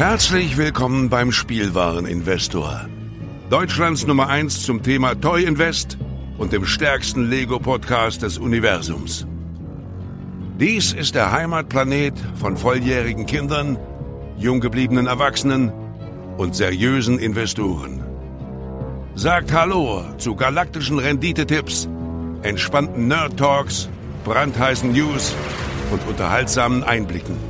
Herzlich willkommen beim Spielwareninvestor. Deutschlands Nummer 1 zum Thema Toy Invest und dem stärksten Lego-Podcast des Universums. Dies ist der Heimatplanet von volljährigen Kindern, jung gebliebenen Erwachsenen und seriösen Investoren. Sagt Hallo zu galaktischen Renditetipps, entspannten Nerd Talks, brandheißen News und unterhaltsamen Einblicken.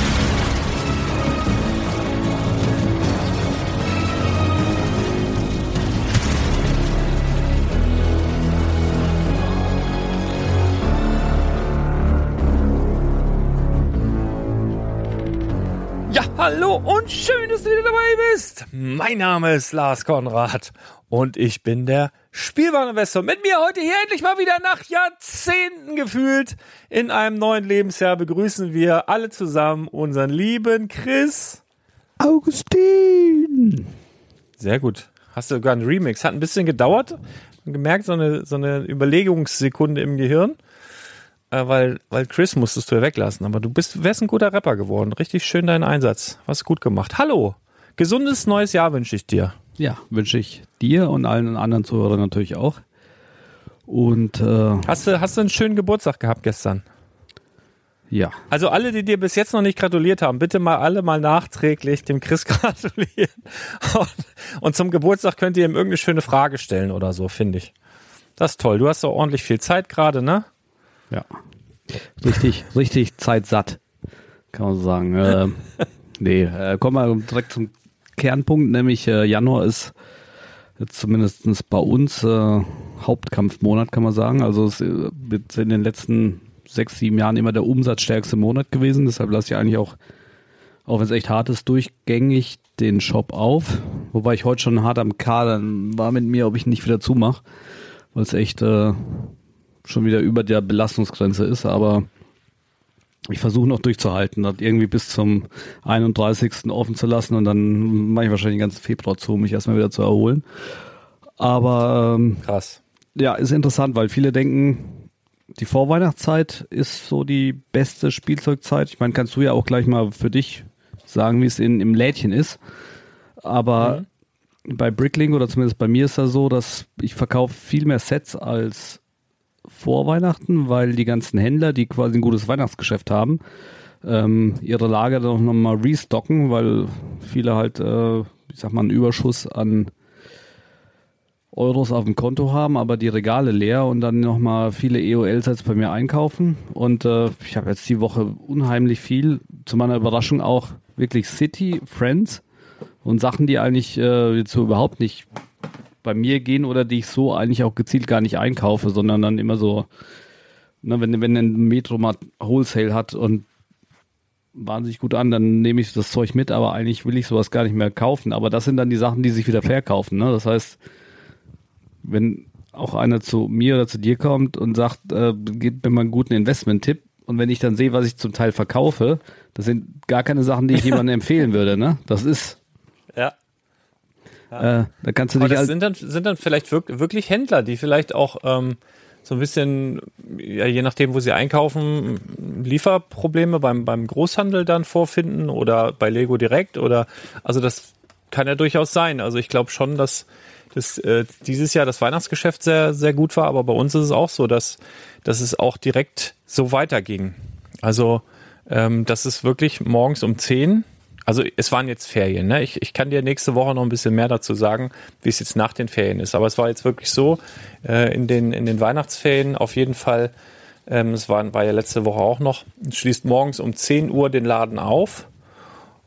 Hallo und schön, dass du wieder dabei bist. Mein Name ist Lars Konrad und ich bin der Spielwareninvestor. Mit mir heute hier endlich mal wieder nach Jahrzehnten gefühlt in einem neuen Lebensjahr begrüßen wir alle zusammen unseren lieben Chris. Augustin! Sehr gut. Hast du sogar einen Remix. Hat ein bisschen gedauert. Gemerkt, so eine, so eine Überlegungssekunde im Gehirn. Äh, weil, weil Chris musstest du ja weglassen. Aber du bist, wärst ein guter Rapper geworden. Richtig schön dein Einsatz. Hast gut gemacht. Hallo. Gesundes neues Jahr wünsche ich dir. Ja, wünsche ich dir und allen anderen Zuhörern natürlich auch. Und äh, Hast du, hast du einen schönen Geburtstag gehabt gestern? ja, Also alle, die dir bis jetzt noch nicht gratuliert haben, bitte mal alle mal nachträglich dem Chris gratulieren. Und, und zum Geburtstag könnt ihr ihm irgendeine schöne Frage stellen oder so, finde ich. Das ist toll. Du hast doch ordentlich viel Zeit gerade, ne? Ja. Richtig, richtig zeitsatt, kann man so sagen. Äh, nee, äh, kommen wir direkt zum Kernpunkt, nämlich äh, Januar ist jetzt zumindest bei uns äh, Hauptkampfmonat, kann man sagen. Also es ist jetzt in den letzten sechs, sieben Jahren immer der umsatzstärkste Monat gewesen. Deshalb lasse ich eigentlich auch, auch wenn es echt hart ist, durchgängig den Shop auf. Wobei ich heute schon hart am Kadern war mit mir, ob ich nicht wieder zumache, weil es echt äh, schon wieder über der Belastungsgrenze ist. Aber ich versuche noch durchzuhalten, das irgendwie bis zum 31. offen zu lassen und dann mache ich wahrscheinlich den ganzen Februar zu, um mich erstmal wieder zu erholen. Aber ähm, Krass. ja, ist interessant, weil viele denken, die Vorweihnachtszeit ist so die beste Spielzeugzeit. Ich meine, kannst du ja auch gleich mal für dich sagen, wie es in, im Lädchen ist. Aber bei Bricklink oder zumindest bei mir ist das so, dass ich verkaufe viel mehr Sets als vor Weihnachten, weil die ganzen Händler, die quasi ein gutes Weihnachtsgeschäft haben, ähm, ihre Lager dann nochmal restocken, weil viele halt, äh, ich sag mal, einen Überschuss an Euros auf dem Konto haben, aber die Regale leer und dann nochmal viele EOL-Sets bei mir einkaufen. Und äh, ich habe jetzt die Woche unheimlich viel, zu meiner Überraschung auch wirklich City, Friends und Sachen, die eigentlich äh, jetzt so überhaupt nicht bei mir gehen oder die ich so eigentlich auch gezielt gar nicht einkaufe, sondern dann immer so, ne, wenn, wenn ein Metromat Wholesale hat und wahnsinnig gut an, dann nehme ich das Zeug mit, aber eigentlich will ich sowas gar nicht mehr kaufen. Aber das sind dann die Sachen, die sich wieder verkaufen. Ne? Das heißt, wenn auch einer zu mir oder zu dir kommt und sagt, äh, gib mir mal einen guten Investment-Tipp und wenn ich dann sehe, was ich zum Teil verkaufe, das sind gar keine Sachen, die ich jemandem empfehlen würde. Ne? Das ist, Ja. Äh, da kannst du Aber dich das als, sind dann, sind dann vielleicht wirk wirklich Händler, die vielleicht auch ähm, so ein bisschen, ja, je nachdem, wo sie einkaufen, Lieferprobleme beim, beim Großhandel dann vorfinden oder bei Lego direkt oder also das kann ja durchaus sein. Also ich glaube schon, dass das, äh, dieses Jahr das Weihnachtsgeschäft sehr, sehr gut war, aber bei uns ist es auch so, dass, dass es auch direkt so weiterging. Also ähm, das ist wirklich morgens um 10 also es waren jetzt Ferien, ne? Ich, ich kann dir nächste Woche noch ein bisschen mehr dazu sagen, wie es jetzt nach den Ferien ist. Aber es war jetzt wirklich so, äh, in, den, in den Weihnachtsferien auf jeden Fall, ähm, es war, war ja letzte Woche auch noch, schließt morgens um 10 Uhr den Laden auf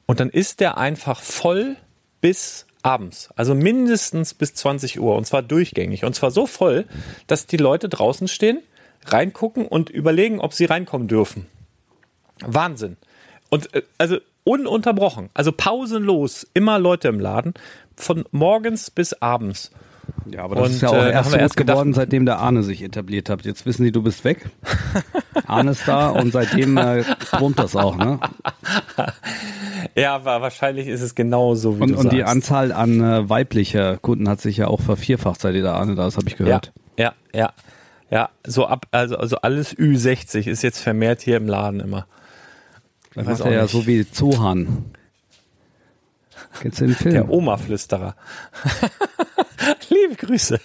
und dann ist der einfach voll bis abends. Also mindestens bis 20 Uhr und zwar durchgängig. Und zwar so voll, dass die Leute draußen stehen, reingucken und überlegen, ob sie reinkommen dürfen. Wahnsinn. Und äh, also ununterbrochen, also pausenlos, immer Leute im Laden, von morgens bis abends. Ja, aber das Und, ist ja auch äh, erst erst geworden, gedacht- seitdem der Arne sich etabliert hat. Jetzt wissen die, du bist weg. Arne ist da und seitdem äh, brummt das auch, ne? Ja, aber wahrscheinlich ist es genau so, wie und, du und sagst. die Anzahl an äh, weiblicher Kunden hat sich ja auch vervierfacht, seit ihr da Ahne da ist, habe ich gehört. Ja, ja, ja. Ja, so ab, also, also alles Ü60 ist jetzt vermehrt hier im Laden immer. Das macht er auch ja nicht. so wie Zohan. Kennst du den Film? Der Oma-Flüsterer. Liebe Grüße.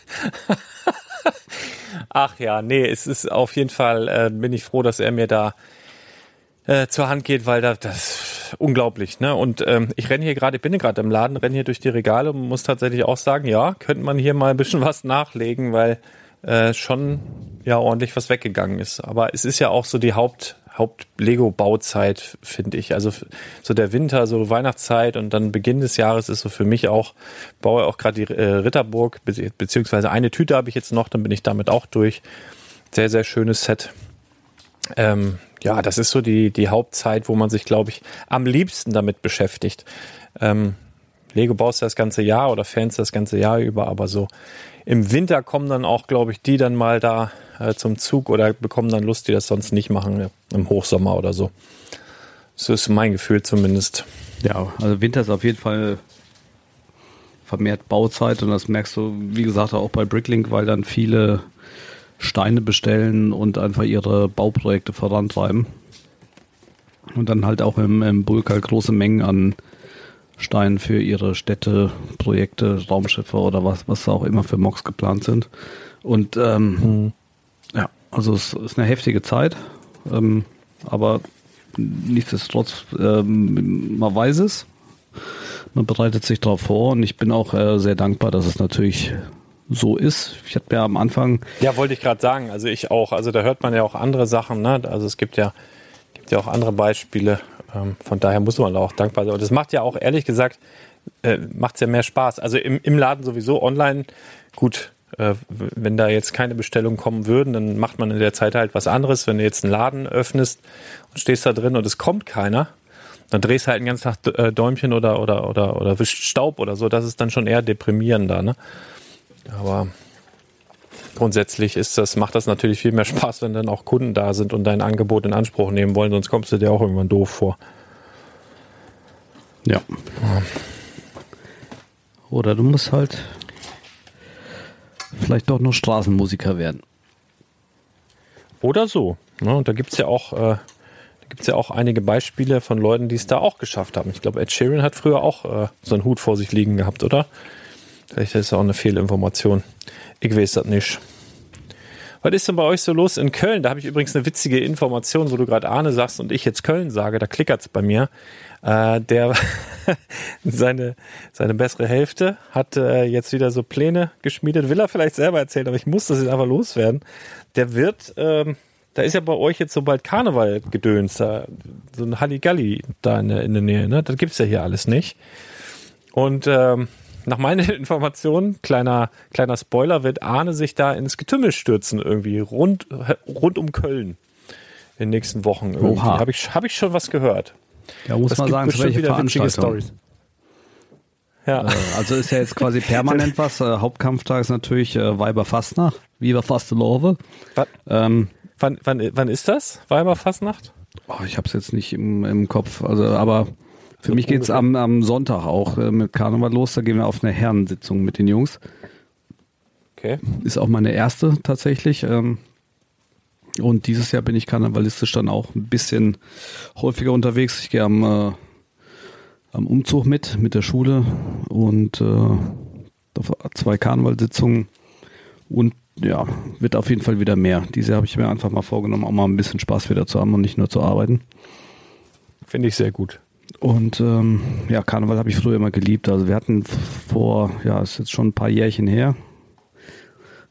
Ach ja, nee, es ist auf jeden Fall, äh, bin ich froh, dass er mir da äh, zur Hand geht, weil da, das ist unglaublich, ne? Und ähm, ich renne hier gerade, ich bin gerade im Laden, renne hier durch die Regale und muss tatsächlich auch sagen, ja, könnte man hier mal ein bisschen was nachlegen, weil äh, schon ja ordentlich was weggegangen ist. Aber es ist ja auch so die Haupt Haupt-Lego-Bauzeit, finde ich. Also so der Winter, so Weihnachtszeit und dann Beginn des Jahres ist so für mich auch, baue auch gerade die äh, Ritterburg, be beziehungsweise eine Tüte habe ich jetzt noch, dann bin ich damit auch durch. Sehr, sehr schönes Set. Ähm, ja, das ist so die, die Hauptzeit, wo man sich, glaube ich, am liebsten damit beschäftigt. Ähm, Lego baust du das ganze Jahr oder Fans das ganze Jahr über, aber so im Winter kommen dann auch, glaube ich, die dann mal da äh, zum Zug oder bekommen dann Lust, die das sonst nicht machen, ja, im Hochsommer oder so. So ist mein Gefühl zumindest. Ja, also Winter ist auf jeden Fall vermehrt Bauzeit und das merkst du, wie gesagt, auch bei Bricklink, weil dann viele Steine bestellen und einfach ihre Bauprojekte vorantreiben. Und dann halt auch im, im Bulk halt große Mengen an Steinen für ihre Städte, Projekte, Raumschiffe oder was, was auch immer für Mocks geplant sind. Und ähm, ja, also es ist eine heftige Zeit, ähm, aber nichtsdestotrotz, ähm, man weiß es, man bereitet sich darauf vor und ich bin auch äh, sehr dankbar, dass es natürlich so ist. Ich hatte mir am Anfang, Ja, wollte ich gerade sagen. Also ich auch. Also da hört man ja auch andere Sachen. Ne? Also es gibt ja, gibt ja auch andere Beispiele. Ähm, von daher muss man auch dankbar sein. Und das macht ja auch, ehrlich gesagt, äh, macht es ja mehr Spaß. Also im, im Laden sowieso, online, gut, wenn da jetzt keine Bestellungen kommen würden, dann macht man in der Zeit halt was anderes. Wenn du jetzt einen Laden öffnest und stehst da drin und es kommt keiner, dann drehst du halt den ganzen Tag äh, Däumchen oder, oder, oder, oder wischt Staub oder so. Das ist dann schon eher deprimierender, ne? Aber grundsätzlich ist das, macht das natürlich viel mehr Spaß, wenn dann auch Kunden da sind und dein Angebot in Anspruch nehmen wollen, sonst kommst du dir auch irgendwann doof vor. ja. Oder du musst halt vielleicht doch noch Straßenmusiker werden. Oder so. Ne? Und da gibt's ja auch, äh, da gibt's ja auch einige Beispiele von Leuten, die es da auch geschafft haben. Ich glaube, Ed Sheeran hat früher auch äh, so einen Hut vor sich liegen gehabt, oder? Vielleicht ist das auch eine Fehlinformation. Ich weiß das nicht. Was ist denn bei euch so los in Köln? Da habe ich übrigens eine witzige Information, wo du gerade Arne sagst und ich jetzt Köln sage, da klickert's bei mir. Äh, der seine, seine bessere Hälfte hat äh, jetzt wieder so Pläne geschmiedet. Will er vielleicht selber erzählen, aber ich muss das jetzt einfach loswerden. Der wird, ähm, da ist ja bei euch jetzt so bald Karneval gedöns, da, so ein Halligalli da in der, in der Nähe, ne? Das gibt's ja hier alles nicht. Und ähm, nach meinen Informationen, kleiner, kleiner Spoiler, wird Arne sich da ins Getümmel stürzen irgendwie, rund, rund um Köln in den nächsten Wochen. Habe ich, hab ich schon was gehört. Ja, muss Das man sagen, zu witzige Veranstaltung. Stories. Ja. Also ist ja jetzt quasi permanent was. Äh, Hauptkampftag ist natürlich äh, Weiberfastnacht. Viva Fastelove. Wann, Ähm, wann, wann, wann ist das? Weiberfastnacht? oh, ich habe es jetzt nicht im, im Kopf. Also, aber für So mich geht's am, am Sonntag auch äh, mit Karneval los. Da gehen wir auf eine Herrensitzung mit den Jungs. Okay. Ist auch meine erste tatsächlich. Ähm, und dieses Jahr bin ich karnevalistisch dann auch ein bisschen häufiger unterwegs. Ich gehe am, äh, am Umzug mit, mit der Schule und äh, zwei Karnevalsitzungen und ja, wird auf jeden Fall wieder mehr. Diese habe ich mir einfach mal vorgenommen, auch mal ein bisschen Spaß wieder zu haben und nicht nur zu arbeiten. Finde ich sehr gut. Und ähm, ja, Karneval habe ich früher immer geliebt. Also wir hatten vor, ja, ist jetzt schon ein paar Jährchen her,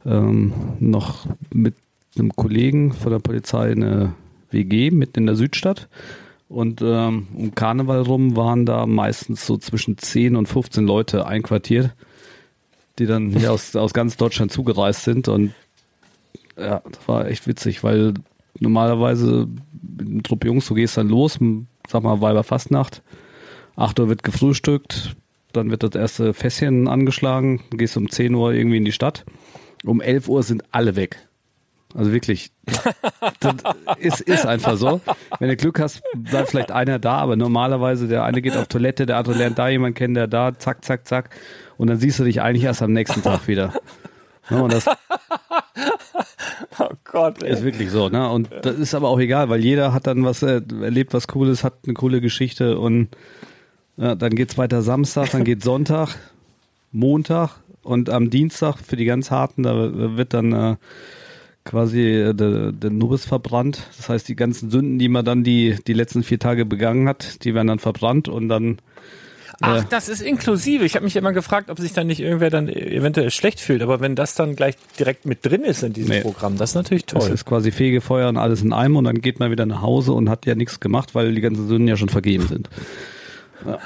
ähm, noch mit einem Kollegen von der Polizei eine WG mitten in der Südstadt. Und ähm, um Karneval rum waren da meistens so zwischen 10 und 15 Leute einquartiert, die dann hier aus, aus ganz Deutschland zugereist sind. Und ja, das war echt witzig, weil normalerweise mit einem Trupp Jungs, du gehst dann los, sag mal Weiberfastnacht, 8 Uhr wird gefrühstückt, dann wird das erste Fässchen angeschlagen, gehst um 10 Uhr irgendwie in die Stadt, um 11 Uhr sind alle weg. Also wirklich. Das ist, ist einfach so. Wenn du Glück hast, bleibt vielleicht einer da, aber normalerweise der eine geht auf Toilette, der andere lernt da jemanden kennen, der da, zack, zack, zack. Und dann siehst du dich eigentlich erst am nächsten Tag wieder. Ne, und das Oh Gott, ey. ist wirklich so. Ne? Und das ist aber auch egal, weil jeder hat dann was äh, erlebt, was Cooles, hat eine coole Geschichte und ja, dann geht's weiter Samstag, dann geht Sonntag, Montag und am Dienstag für die ganz harten, da wird dann äh, quasi äh, der, der Nubis verbrannt. Das heißt, die ganzen Sünden, die man dann die, die letzten vier Tage begangen hat, die werden dann verbrannt und dann Ach, äh, das ist inklusive. Ich habe mich immer gefragt, ob sich dann nicht irgendwer dann eventuell schlecht fühlt. Aber wenn das dann gleich direkt mit drin ist in diesem Nee. Programm, das ist natürlich das toll. ist quasi Fegefeuer und alles in einem und dann geht man wieder nach Hause und hat ja nichts gemacht, weil die ganzen Sünden ja schon vergeben sind.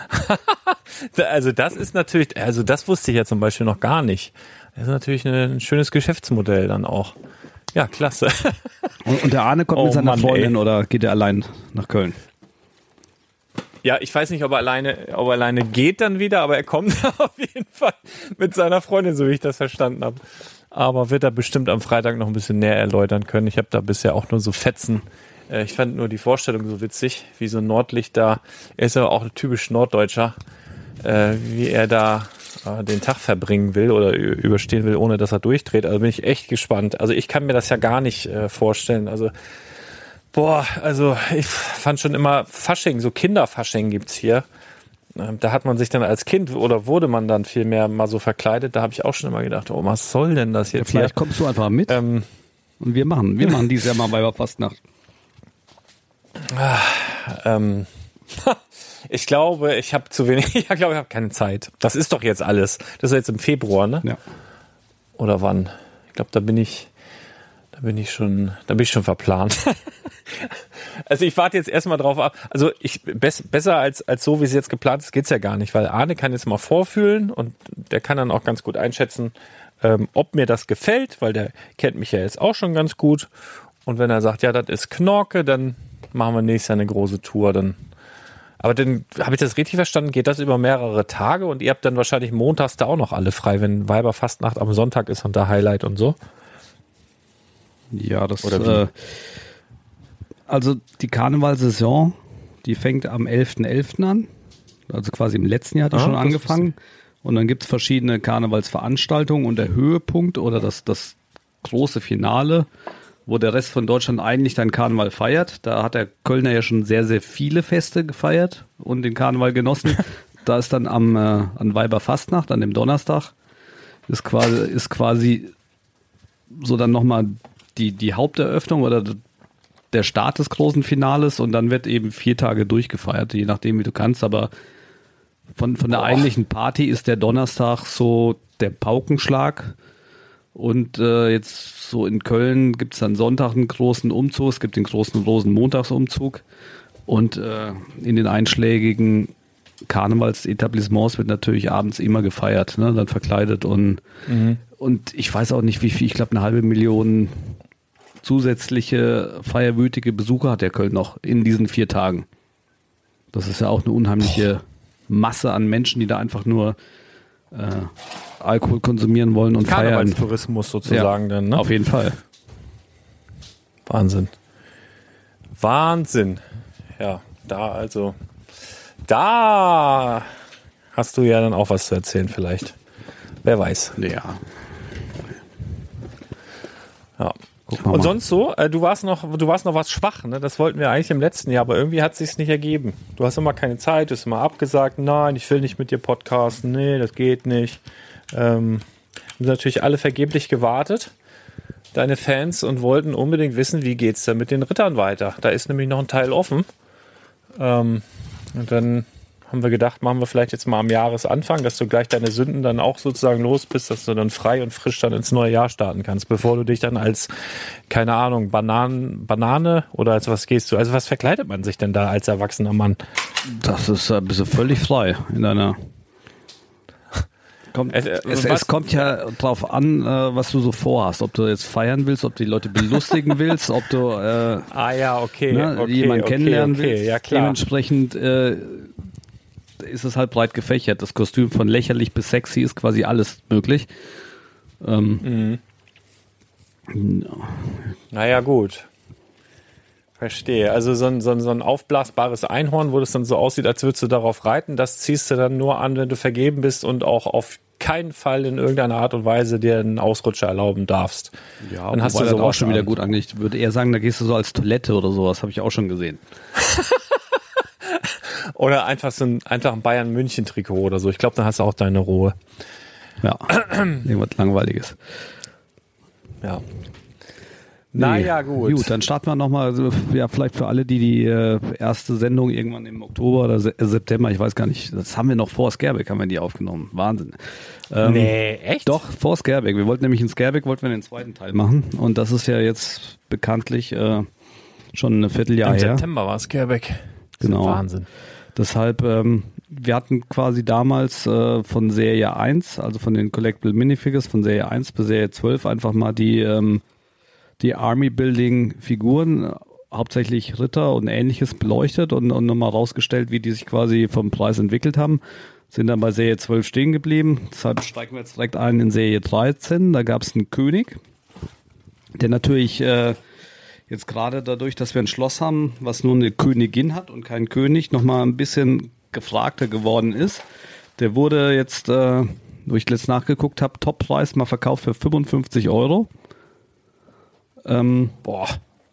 Also das ist natürlich, also das wusste ich ja zum Beispiel noch gar nicht. Das ist natürlich ein schönes Geschäftsmodell dann auch. Ja, klasse. Und, und der Arne kommt Oh mit seiner Mann, Freundin ey. oder geht er allein nach Köln? Ja, ich weiß nicht, ob er alleine, ob er alleine geht dann wieder, aber er kommt auf jeden Fall mit seiner Freundin, so wie ich das verstanden habe. Aber wird er bestimmt am Freitag noch ein bisschen näher erläutern können. Ich habe da bisher auch nur so Fetzen. Äh, Ich fand nur die Vorstellung so witzig, wie so ein Nordlicht da. Er ist aber auch ein typisch Norddeutscher, äh, wie er da äh, den Tag verbringen will oder überstehen will, ohne dass er durchdreht. Also bin ich echt gespannt. Also ich kann mir das ja gar nicht äh, vorstellen. Also Boah, also ich fand schon immer Fasching, so Kinderfasching gibt's hier. Ähm, Da hat man sich dann als Kind oder wurde man dann viel mehr mal so verkleidet. Da habe ich auch schon immer gedacht, oh, was soll denn das jetzt Vielleicht kommst du einfach mit hier? Ähm, und wir machen. Wir machen dieses Jahr mal Weiberfastnacht. ähm, ich glaube, ich habe zu wenig, ich glaube, ich habe keine Zeit. Das ist doch jetzt alles. Das ist jetzt im Februar, ne? Ja. Oder wann? Ich glaube, da bin ich, da bin ich schon, da bin ich schon verplant. also ich warte jetzt erstmal drauf ab. Also ich bess, besser als als so wie es jetzt geplant ist, geht's ja gar nicht, weil Arne kann jetzt mal vorfühlen und der kann dann auch ganz gut einschätzen, ähm, ob mir das gefällt, weil der kennt mich ja jetzt auch schon ganz gut. Und wenn er sagt, ja, das ist Knorke, dann machen wir nächstes Jahr eine große Tour. Dann aber dann habe ich das richtig verstanden, geht das über mehrere Tage und ihr habt dann wahrscheinlich montags da auch noch alle frei, wenn Weiberfastnacht am Sonntag ist und da Highlight und so. Ja, das Oder? Äh, also die Karnevalsaison, die fängt am 11.11. an. Also quasi im letzten Jahr hat die Ah, schon angefangen. Und dann gibt's verschiedene Karnevalsveranstaltungen und der Höhepunkt oder das, das große Finale, wo der Rest von Deutschland eigentlich dann Karneval feiert. Da hat der Kölner ja schon sehr, sehr viele Feste gefeiert und den Karneval genossen. da ist dann am äh, an Weiberfastnacht, an dem Donnerstag, ist quasi, ist quasi so dann nochmal die, die Haupteröffnung oder der Start des großen Finales und dann wird eben vier Tage durchgefeiert, je nachdem, wie du kannst. Aber von, von der Boah. eigentlichen Party ist der Donnerstag so der Paukenschlag. Und äh, jetzt so in Köln gibt es dann Sonntag einen großen Umzug, es gibt den großen Rosenmontagsumzug. Und äh, in den einschlägigen Karnevalsetablissements wird natürlich abends immer gefeiert, ne? dann verkleidet und und ich weiß auch nicht, wie viel, ich glaube, eine halbe Million zusätzliche feierwütige Besucher hat der Köln noch in diesen vier Tagen. Das ist ja auch eine unheimliche Masse an Menschen, die da einfach nur äh, Alkohol konsumieren wollen und feiern. Karnevalstourismus sozusagen dann, ne? Auf jeden Fall. Wahnsinn. Wahnsinn. Ja, da also, da hast du ja dann auch was zu erzählen vielleicht. Wer weiß. Ja. Ja. Und sonst so, äh, du warst noch, du warst noch was schwach, ne? Das wollten wir eigentlich im letzten Jahr, aber irgendwie hat es sich nicht ergeben. Du hast immer keine Zeit, du hast immer abgesagt, nein, ich will nicht mit dir podcasten, nee, das geht nicht. Ähm, haben natürlich alle vergeblich gewartet, deine Fans, und wollten unbedingt wissen, wie geht's denn mit den Rittern weiter. Da ist nämlich noch ein Teil offen. Ähm, und dann haben wir gedacht, machen wir vielleicht jetzt mal am Jahresanfang, dass du gleich deine Sünden dann auch sozusagen los bist, dass du dann frei und frisch dann ins neue Jahr starten kannst, bevor du dich dann als, keine Ahnung, Bananen, Banane oder als was gehst du? Also was verkleidet man sich denn da als erwachsener Mann? Das ist äh, bist du völlig frei in deiner. Kommt, Äh, äh, es, es kommt ja drauf an, äh, was du so vorhast. Ob du jetzt feiern willst, ob du die Leute belustigen willst, ob du äh, Ah ja, okay, ne, okay jemanden okay, kennenlernen okay, willst. Ja. Dementsprechend äh, ist es halt breit gefächert. Das Kostüm von lächerlich bis sexy ist quasi alles möglich. Ähm, Mhm. Naja, gut. Verstehe. Also so ein, so, ein, so ein aufblasbares Einhorn, wo das dann so aussieht, als würdest du darauf reiten, das ziehst du dann nur an, wenn du vergeben bist und auch auf keinen Fall in irgendeiner Art und Weise dir einen Ausrutscher erlauben darfst. Ja, dann hast du das auch schon wieder gut an. Ich würde eher sagen, da gehst du so als Toilette oder sowas, habe ich auch schon gesehen. oder einfach so ein, einfach ein Bayern-München-Trikot oder so. Ich glaube, dann hast du auch deine Ruhe. Ja, irgendwas Langweiliges. Ja. Nee. Naja, gut. Gut, dann starten wir nochmal, ja, vielleicht für alle, die die äh, erste Sendung irgendwann im Oktober oder Se September, ich weiß gar nicht, das haben wir noch vor Scareback, haben wir die aufgenommen. Wahnsinn. Ähm, nee, echt? Doch, vor Scareback. Wir wollten nämlich in Scareback, wollten wir den zweiten Teil machen und das ist ja jetzt bekanntlich äh, schon ein Vierteljahr Im her. Im September war Scareback. Genau. Wahnsinn. Deshalb, ähm, wir hatten quasi damals äh, von Serie 1, also von den Collectible Minifigures von Serie 1 bis Serie 12 einfach mal die ähm, die Army-Building-Figuren, hauptsächlich Ritter und ähnliches beleuchtet und, und nochmal rausgestellt, wie die sich quasi vom Preis entwickelt haben. Sind dann bei Serie 12 stehen geblieben. Deshalb steigen wir jetzt direkt ein in Serie 13. Da gab es einen König, der natürlich äh, jetzt gerade dadurch, dass wir ein Schloss haben, was nur eine Königin hat und kein König, nochmal ein bisschen gefragter geworden ist. Der wurde jetzt, äh, wo ich letzt nachgeguckt habe, Toppreis mal verkauft für 55 Euro. Ähm, boah,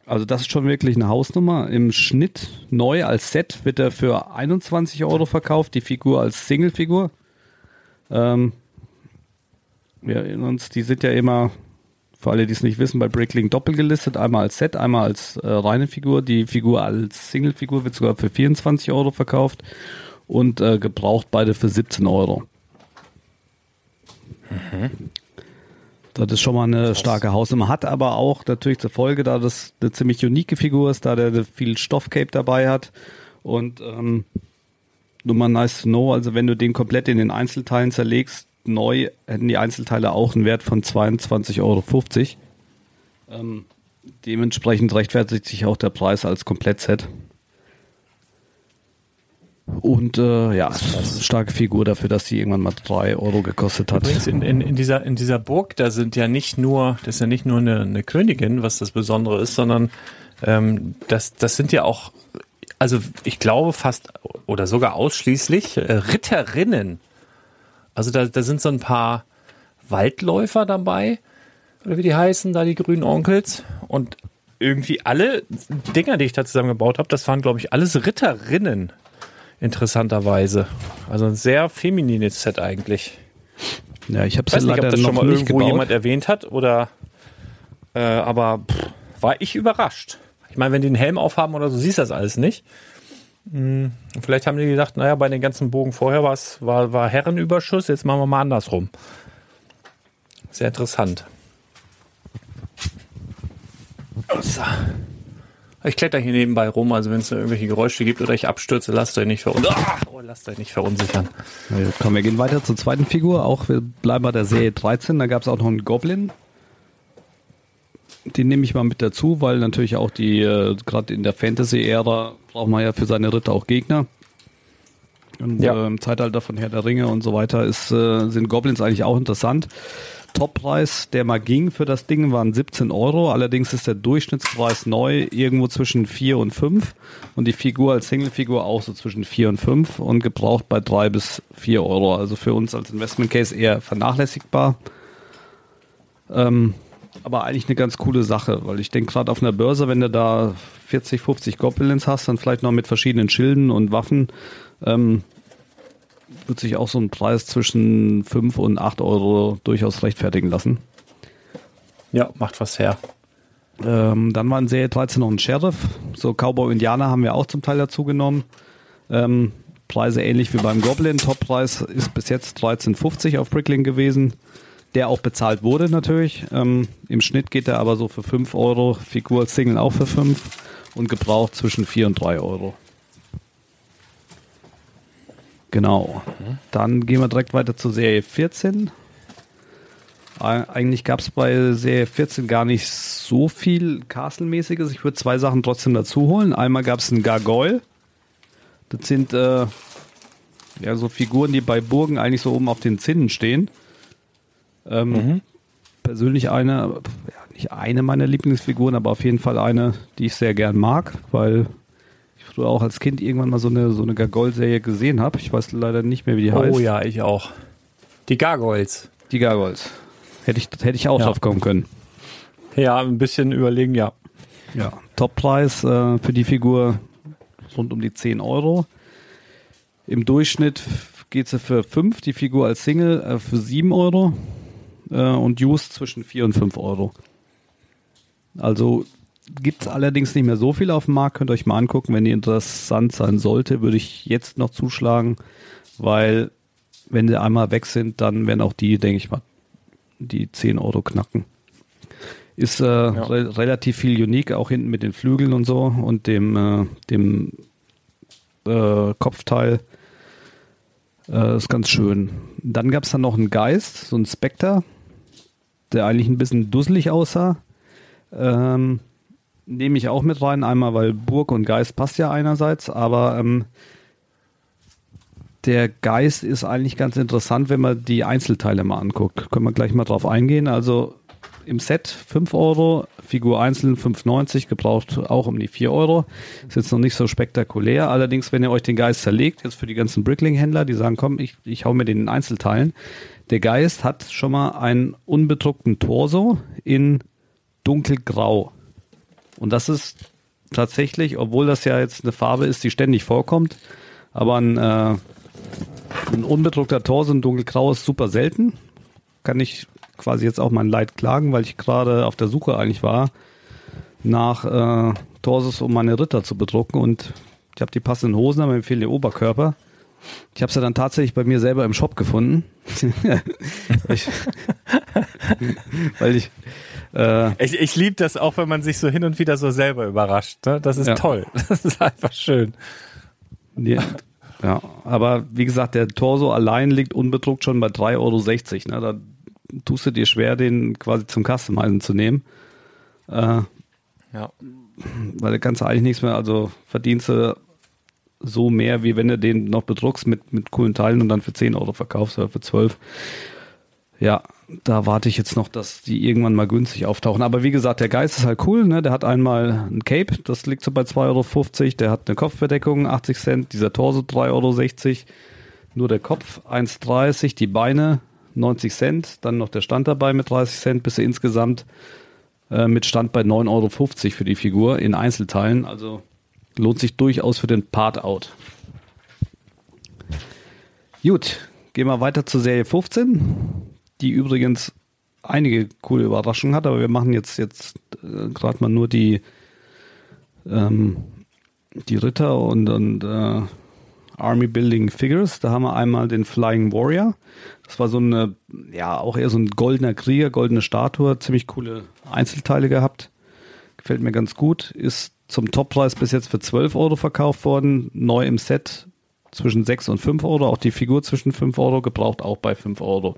also das ist schon wirklich eine Hausnummer. Im Schnitt neu als Set wird er für 21 Euro verkauft, die Figur als Single-Figur. Ähm, wir erinnern uns, die sind ja immer, für alle, die es nicht wissen, bei Bricklink doppelt gelistet. Einmal als Set, einmal als äh, reine Figur. Die Figur als Single-Figur wird sogar für 24 Euro verkauft und äh, gebraucht beide für 17 Euro. Mhm. Das ist schon mal eine starke Hausnummer. Hat aber auch natürlich zur Folge, da das eine ziemlich unique Figur ist, da der viel Stoffcape dabei hat. Und ähm, nur mal nice to know, also wenn du den komplett in den Einzelteilen zerlegst, neu hätten die Einzelteile auch einen Wert von 22,50 Euro. Ähm, dementsprechend rechtfertigt sich auch der Preis als Komplettset. Und äh, ja, starke Figur dafür, dass sie irgendwann mal drei Euro gekostet hat. Übrigens in, in, in, dieser, in dieser Burg, da sind ja nicht nur, das ist ja nicht nur eine, eine Königin, was das Besondere ist, sondern ähm, das, das sind ja auch, also ich glaube fast oder sogar ausschließlich äh, Ritterinnen. Also da, da sind so ein paar Waldläufer dabei, oder wie die heißen, da die grünen Onkels. Und irgendwie alle Dinger, die ich da zusammengebaut habe, das waren, glaube ich, alles Ritterinnen interessanterweise. Also ein sehr feminines Set eigentlich. Ja, ich habe es leider nicht, ob das schon mal irgendwo gebaut. jemand erwähnt hat oder äh, aber pff, war ich überrascht. Ich meine, wenn die einen Helm aufhaben oder so, siehst du das alles nicht. Hm, vielleicht haben die gedacht, naja, bei den ganzen Bogen vorher war, war Herrenüberschuss, jetzt machen wir mal andersrum. Sehr interessant. So. Ich kletter hier nebenbei rum, also wenn es irgendwelche Geräusche gibt oder ich abstürze, lasst euch nicht verunsichern. Oh, lasst euch nicht verunsichern. Ja, komm, wir gehen weiter zur zweiten Figur. Auch wir bleiben bei der Serie 13. Da gab es auch noch einen Goblin. Den nehme ich mal mit dazu, weil natürlich auch die, äh, gerade in der Fantasy-Ära braucht man ja für seine Ritter auch Gegner. Und ja. äh, im Zeitalter von Herr der Ringe und so weiter ist, äh, sind Goblins eigentlich auch interessant. Toppreis, der mal ging für das Ding, waren 17 Euro. Allerdings ist der Durchschnittspreis neu irgendwo zwischen 4 und 5 und die Figur als Singlefigur auch so zwischen 4 und 5 und gebraucht bei 3 bis 4 Euro. Also für uns als Investment Case eher vernachlässigbar. Ähm, aber eigentlich eine ganz coole Sache, weil ich denke gerade auf einer Börse, wenn du da 40, 50 Goblins hast, dann vielleicht noch mit verschiedenen Schilden und Waffen, ähm, wird sich auch so ein Preis zwischen 5 und 8 Euro durchaus rechtfertigen lassen. Ja, macht was her. Ähm, dann war in Serie 13 noch ein Sheriff. So Cowboy-Indianer haben wir auch zum Teil dazu genommen. Ähm, Preise ähnlich wie beim Goblin. Toppreis ist bis jetzt 13,50 auf Brickling gewesen. Der auch bezahlt wurde natürlich. Ähm, Im Schnitt geht er aber so für 5 Euro. Figur als Single auch für 5 und gebraucht zwischen 4 und 3 Euro. Genau. Dann gehen wir direkt weiter zur Serie 14. Eigentlich gab es bei Serie 14 gar nicht so viel Castle-mäßiges. Ich würde zwei Sachen trotzdem dazu holen. Einmal gab es einen Gargoyle. Das sind äh, ja so Figuren, die bei Burgen eigentlich so oben auf den Zinnen stehen. Ähm, mhm. Persönlich eine, ja, nicht eine meiner Lieblingsfiguren, aber auf jeden Fall eine, die ich sehr gern mag, weil früher auch als Kind irgendwann mal so eine, so eine Gargoyle-Serie gesehen habe. Ich weiß leider nicht mehr, wie die oh, heißt. Oh ja, ich auch. Die Gargoyles. Die Gargoyles. Hätte ich, hätte ich auch Ja. drauf kommen können. Ja, ein bisschen überlegen, ja. Ja. Toppreis äh, für die Figur rund um die 10 Euro. Im Durchschnitt geht sie für 5, die Figur als Single äh, für 7 Euro äh, und Used zwischen 4 und 5 Euro. Also gibt es allerdings nicht mehr so viel auf dem Markt. Könnt ihr euch mal angucken, wenn die interessant sein sollte, würde ich jetzt noch zuschlagen, weil wenn die einmal weg sind, dann werden auch die, denke ich mal, die 10 Euro knacken. Ist äh, re relativ viel unique, auch hinten mit den Flügeln und so und dem, äh, dem äh, Kopfteil. Äh, ist ganz schön. Dann gab es dann noch einen Geist, so einen Spectre, der eigentlich ein bisschen dusselig aussah. Ähm, Nehme ich auch mit rein, einmal weil Burg und Geist passt ja einerseits, aber ähm, der Geist ist eigentlich ganz interessant, wenn man die Einzelteile mal anguckt. Können wir gleich mal drauf eingehen. Also im Set 5 Euro, Figur einzeln 5,90, gebraucht auch um die 4 Euro. Ist jetzt noch nicht so spektakulär. Allerdings, wenn ihr euch den Geist zerlegt, jetzt für die ganzen Brickling-Händler, die sagen, komm, ich, ich hau mir den in Einzelteilen. Der Geist hat schon mal einen unbedruckten Torso in dunkelgrau. Und das ist tatsächlich, obwohl das ja jetzt eine Farbe ist, die ständig vorkommt, aber ein, äh, ein unbedruckter Torso in dunkelgrau ist super selten. Kann ich quasi jetzt auch mein Leid klagen, weil ich gerade auf der Suche eigentlich war nach äh, Torsos, um meine Ritter zu bedrucken und ich habe die passenden Hosen, aber mir fehlen die Oberkörper. Ich habe sie dann tatsächlich bei mir selber im Shop gefunden. ich, weil ich äh, Ich, ich liebe das auch, wenn man sich so hin und wieder so selber überrascht. Ne? Das ist Ja. toll. Das ist einfach schön. Nee, ja, aber wie gesagt, der Torso allein liegt unbedruckt schon bei 3,60 Euro. Ne? Da tust du dir schwer, den quasi zum Customizen zu nehmen. Äh, Ja. weil da kannst du eigentlich nichts mehr, also verdienst du so mehr, wie wenn du den noch bedruckst mit, mit coolen Teilen und dann für 10 Euro verkaufst oder für 12. Ja, da warte ich jetzt noch, dass die irgendwann mal günstig auftauchen. Aber wie gesagt, der Geist ist halt cool, ne? Der hat einmal ein Cape, das liegt so bei 2,50 Euro. Der hat eine Kopfbedeckung, 80 Cent. Dieser Torso 3,60 Euro. Nur der Kopf 1,30, die Beine 90 Cent. Dann noch der Stand dabei mit 30 Cent, bis insgesamt äh, mit Stand bei 9,50 Euro für die Figur in Einzelteilen. Also lohnt sich durchaus für den Part-Out. Gut, gehen wir weiter zur Serie 15, die übrigens einige coole Überraschungen hat, aber wir machen jetzt, jetzt äh, gerade mal nur die, ähm, die Ritter und, und äh, Army Building Figures. Da haben wir einmal den Flying Warrior. Das war so eine, ja, auch eher so ein goldener Krieger, goldene Statue, ziemlich coole Einzelteile gehabt. Gefällt mir ganz gut. Ist zum Toppreis bis jetzt für 12 Euro verkauft worden. Neu im Set zwischen 6 und 5 Euro. Auch die Figur zwischen 5 Euro, gebraucht auch bei 5 Euro.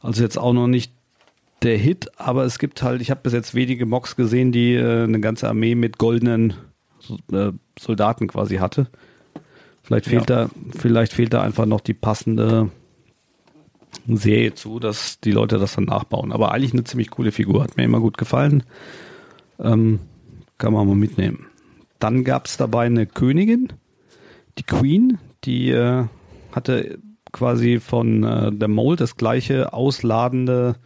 Also jetzt auch noch nicht der Hit, aber es gibt halt, ich habe bis jetzt wenige Mocks gesehen, die äh, eine ganze Armee mit goldenen äh, Soldaten quasi hatte. Vielleicht fehlt da, vielleicht fehlt da einfach noch die passende Serie zu, dass die Leute das dann nachbauen. Aber eigentlich eine ziemlich coole Figur, hat mir immer gut gefallen. Ähm, kann man mal mitnehmen. Dann gab es dabei eine Königin, die Queen, die äh, hatte quasi von äh, der Mold das gleiche ausladende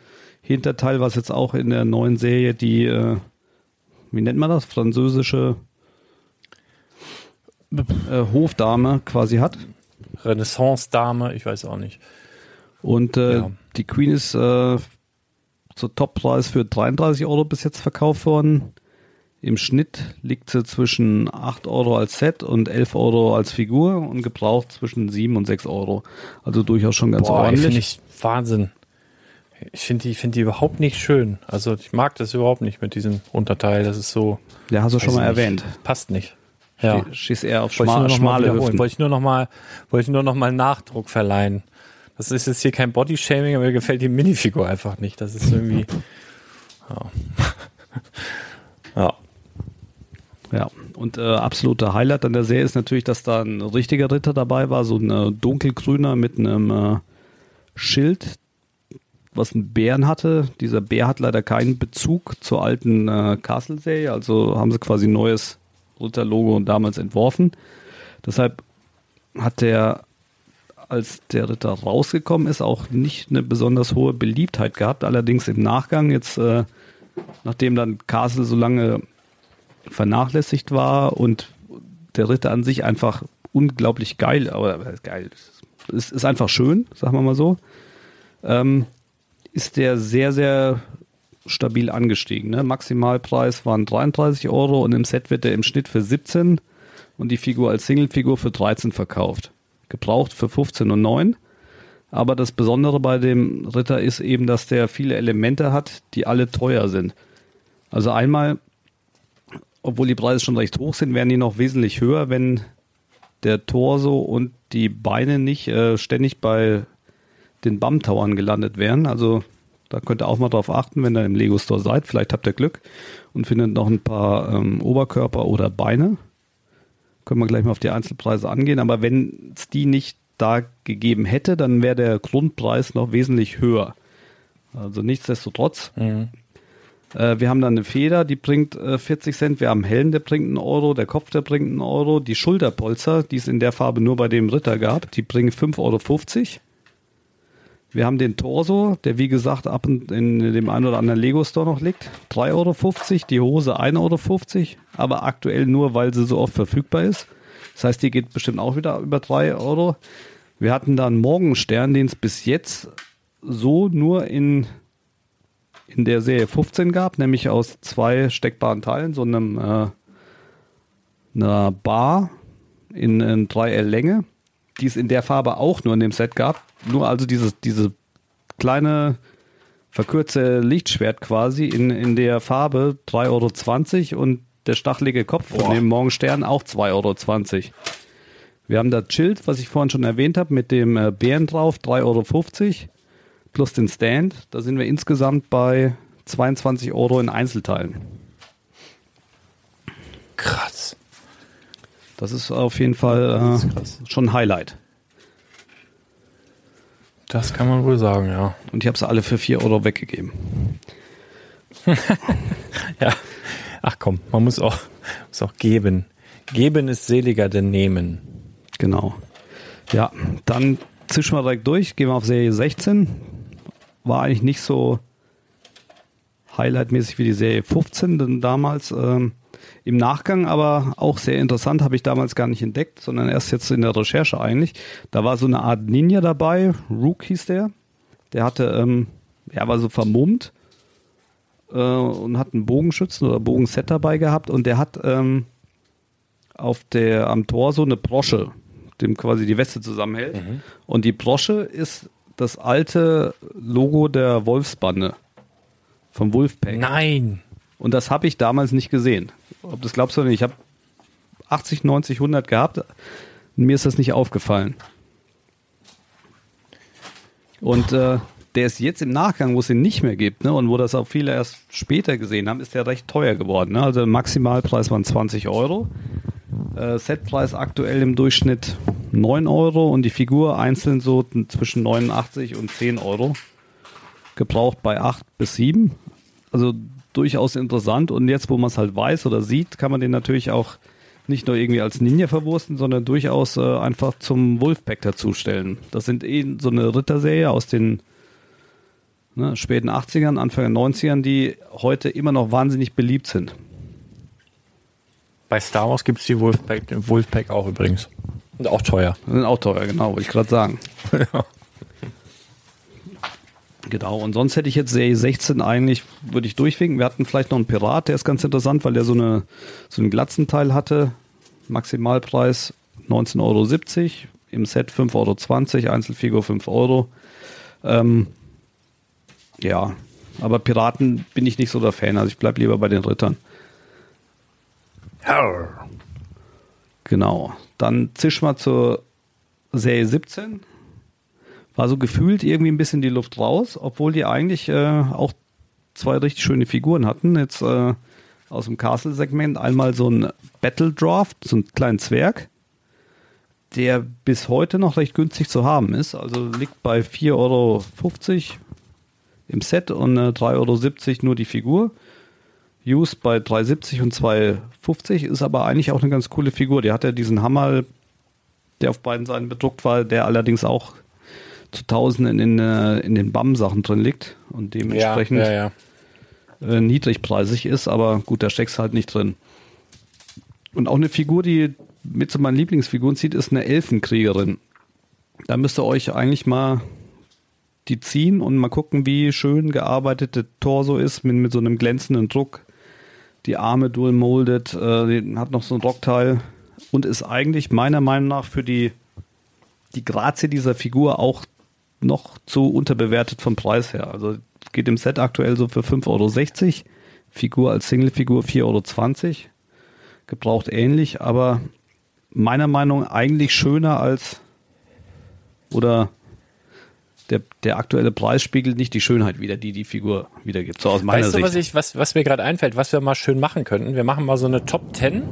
Hinterteil, was jetzt auch in der neuen Serie die, äh, wie nennt man das, französische äh, Hofdame quasi hat. Renaissance-Dame, ich weiß auch nicht. Und äh, Ja. die Queen ist äh, zur Toppreis für 33 Euro bis jetzt verkauft worden. Im Schnitt liegt sie zwischen 8 Euro als Set und 11 Euro als Figur und gebraucht zwischen 7 und 6 Euro. Also durchaus schon ganz Boah, ordentlich. finde ich Wahnsinn. Ich finde die, finde die überhaupt nicht schön. Also ich mag das überhaupt nicht mit diesem Unterteil. Das ist so. ja, hast du schon mal nicht, erwähnt. Passt nicht. Ja. Schießt eher auf schma schmale. Hüften. Wollte ich nur noch mal, wollte ich nur noch mal Nachdruck verleihen. Das ist jetzt hier kein Bodyshaming, aber mir gefällt die Minifigur einfach nicht. Das ist irgendwie. Ja. ja. Ja, und äh, absoluter Highlight an der Serie ist natürlich, dass da ein richtiger Ritter dabei war, so ein äh, dunkelgrüner mit einem äh, Schild, was einen Bären hatte. Dieser Bär hat leider keinen Bezug zur alten äh, Castle-Serie, also haben sie quasi ein neues Ritter-Logo damals entworfen. Deshalb hat der, als der Ritter rausgekommen ist, auch nicht eine besonders hohe Beliebtheit gehabt. Allerdings im Nachgang, jetzt äh, nachdem dann Castle so lange vernachlässigt war und der Ritter an sich einfach unglaublich geil, aber geil, es ist einfach schön, sagen wir mal so, ähm, ist der sehr, sehr stabil angestiegen. Ne? Maximalpreis waren 33 Euro und im Set wird er im Schnitt für 17 und die Figur als Singlefigur für 13 verkauft. Gebraucht für 15 und 9. Aber das Besondere bei dem Ritter ist eben, dass der viele Elemente hat, die alle teuer sind. Also einmal, obwohl die Preise schon recht hoch sind, werden die noch wesentlich höher, wenn der Torso und die Beine nicht äh, ständig bei den BAM-Towern gelandet wären. Also da könnt ihr auch mal drauf achten, wenn ihr im Lego Store seid. Vielleicht habt ihr Glück und findet noch ein paar ähm, Oberkörper oder Beine. Können wir gleich mal auf die Einzelpreise angehen. Aber wenn es die nicht da gegeben hätte, dann wäre der Grundpreis noch wesentlich höher. Also nichtsdestotrotz. Mhm. Äh, wir haben dann eine Feder, die bringt äh, 40 Cent. Wir haben Helm, der bringt einen Euro. Der Kopf, der bringt einen Euro. Die Schulterpolster, die es in der Farbe nur bei dem Ritter gab, die bringen 5,50 Euro. Wir haben den Torso, der wie gesagt ab und in dem einen oder anderen Lego Store noch liegt. 3,50 Euro. Die Hose 1,50 Euro. Aber aktuell nur, weil sie so oft verfügbar ist. Das heißt, die geht bestimmt auch wieder über 3 Euro. Wir hatten da einen Morgenstern, den es bis jetzt so nur in, in der Serie 15 gab, nämlich aus zwei steckbaren Teilen, so einem äh, einer Bar in, in 3L Länge, die es in der Farbe auch nur in dem Set gab. Nur also dieses, diese kleine verkürzte Lichtschwert quasi in, in der Farbe 3,20 Euro und der stachelige Kopf Boah. von dem Morgenstern auch 2,20 Euro. Wir haben das Schild, was ich vorhin schon erwähnt habe, mit dem äh, Bären drauf, 3,50 Euro plus den Stand. Da sind wir insgesamt bei 22 Euro in Einzelteilen. Krass. Das ist auf jeden Fall äh, schon ein Highlight. Das kann man wohl sagen, ja. Und ich habe sie alle für 4 Euro weggegeben. ja. Ach komm, man muss auch, muss auch geben. Geben ist seliger denn nehmen. Genau. Ja, dann zischen wir direkt durch, gehen wir auf Serie 16. War eigentlich nicht so highlightmäßig wie die Serie 15, denn damals ähm, im Nachgang aber auch sehr interessant, habe ich damals gar nicht entdeckt, sondern erst jetzt in der Recherche eigentlich. Da war so eine Art Ninja dabei, Rook hieß der. Der hatte, ähm, er war so vermummt äh, und hat einen Bogenschützen oder Bogenset dabei gehabt und der hat ähm, auf der am Tor so eine Brosche, dem quasi die Weste zusammenhält. Mhm. Und die Brosche ist das alte Logo der Wolfsbande vom Wolfpack. Nein. Und das habe ich damals nicht gesehen. Ob das glaubst du nicht? Ich habe 80, 90, 100 gehabt. Und mir ist das nicht aufgefallen. Und äh, der ist jetzt im Nachgang, wo es ihn nicht mehr gibt, ne, und wo das auch viele erst später gesehen haben, ist der recht teuer geworden. Ne? Also Maximalpreis waren 20 Euro. Äh, Setpreis aktuell im Durchschnitt 9 Euro und die Figur einzeln so zwischen 89 und 10 Euro. Gebraucht bei 8 bis 7. Also durchaus interessant und jetzt, wo man es halt weiß oder sieht, kann man den natürlich auch nicht nur irgendwie als Ninja verwursten, sondern durchaus äh, einfach zum Wolfpack dazustellen. Das sind eh so eine Ritterserie aus den ne, späten 80ern, Anfang 90ern, die heute immer noch wahnsinnig beliebt sind. Bei Star Wars gibt es die Wolfpack, Wolfpack auch übrigens. Und auch teuer. Sind auch teuer, genau, wollte ich gerade sagen. ja. Genau, und sonst hätte ich jetzt Serie 16 eigentlich, würde ich durchwinken. Wir hatten vielleicht noch einen Pirat, der ist ganz interessant, weil der so, eine, so einen Glatzenteil hatte. Maximalpreis 19,70 Euro, im Set 5,20 Euro, Einzelfigur 5 Euro. Ähm, ja, aber Piraten bin ich nicht so der Fan, also ich bleibe lieber bei den Rittern. Herr. Genau, dann zisch mal zur Serie 17 war so gefühlt irgendwie ein bisschen die Luft raus, obwohl die eigentlich äh, auch zwei richtig schöne Figuren hatten. Jetzt äh, aus dem Castle-Segment einmal so ein Battle Draft, so ein kleinen Zwerg, der bis heute noch recht günstig zu haben ist. Also liegt bei 4,50 Euro im Set und äh, 3,70 Euro nur die Figur. Used bei 3,70 und 2,50 ist aber eigentlich auch eine ganz coole Figur. Die hat ja diesen Hammer, der auf beiden Seiten bedruckt war, der allerdings auch zu Tausenden in, äh, in den BAM-Sachen drin liegt und dementsprechend ja, ja, ja. Äh, niedrigpreisig ist, aber gut, da steckst halt nicht drin. Und auch eine Figur, die mit zu meinen Lieblingsfiguren zieht, ist eine Elfenkriegerin. Da müsst ihr euch eigentlich mal die ziehen und mal gucken, wie schön gearbeitet der Torso ist mit, mit so einem glänzenden Druck. Die Arme dual molded, äh, hat noch so ein Rockteil und ist eigentlich meiner Meinung nach für die, die Grazie dieser Figur auch noch zu unterbewertet vom Preis her. Also geht im Set aktuell so für 5,60 Euro. Figur als Single-Figur 4,20 Euro. Gebraucht ähnlich, aber meiner Meinung nach eigentlich schöner als oder der, der aktuelle Preis spiegelt nicht die Schönheit wieder, die die Figur wiedergibt. So aus meiner weißt Sicht. Du, was, ich, was, was mir gerade einfällt, was wir mal schön machen könnten? Wir machen mal so eine Top 10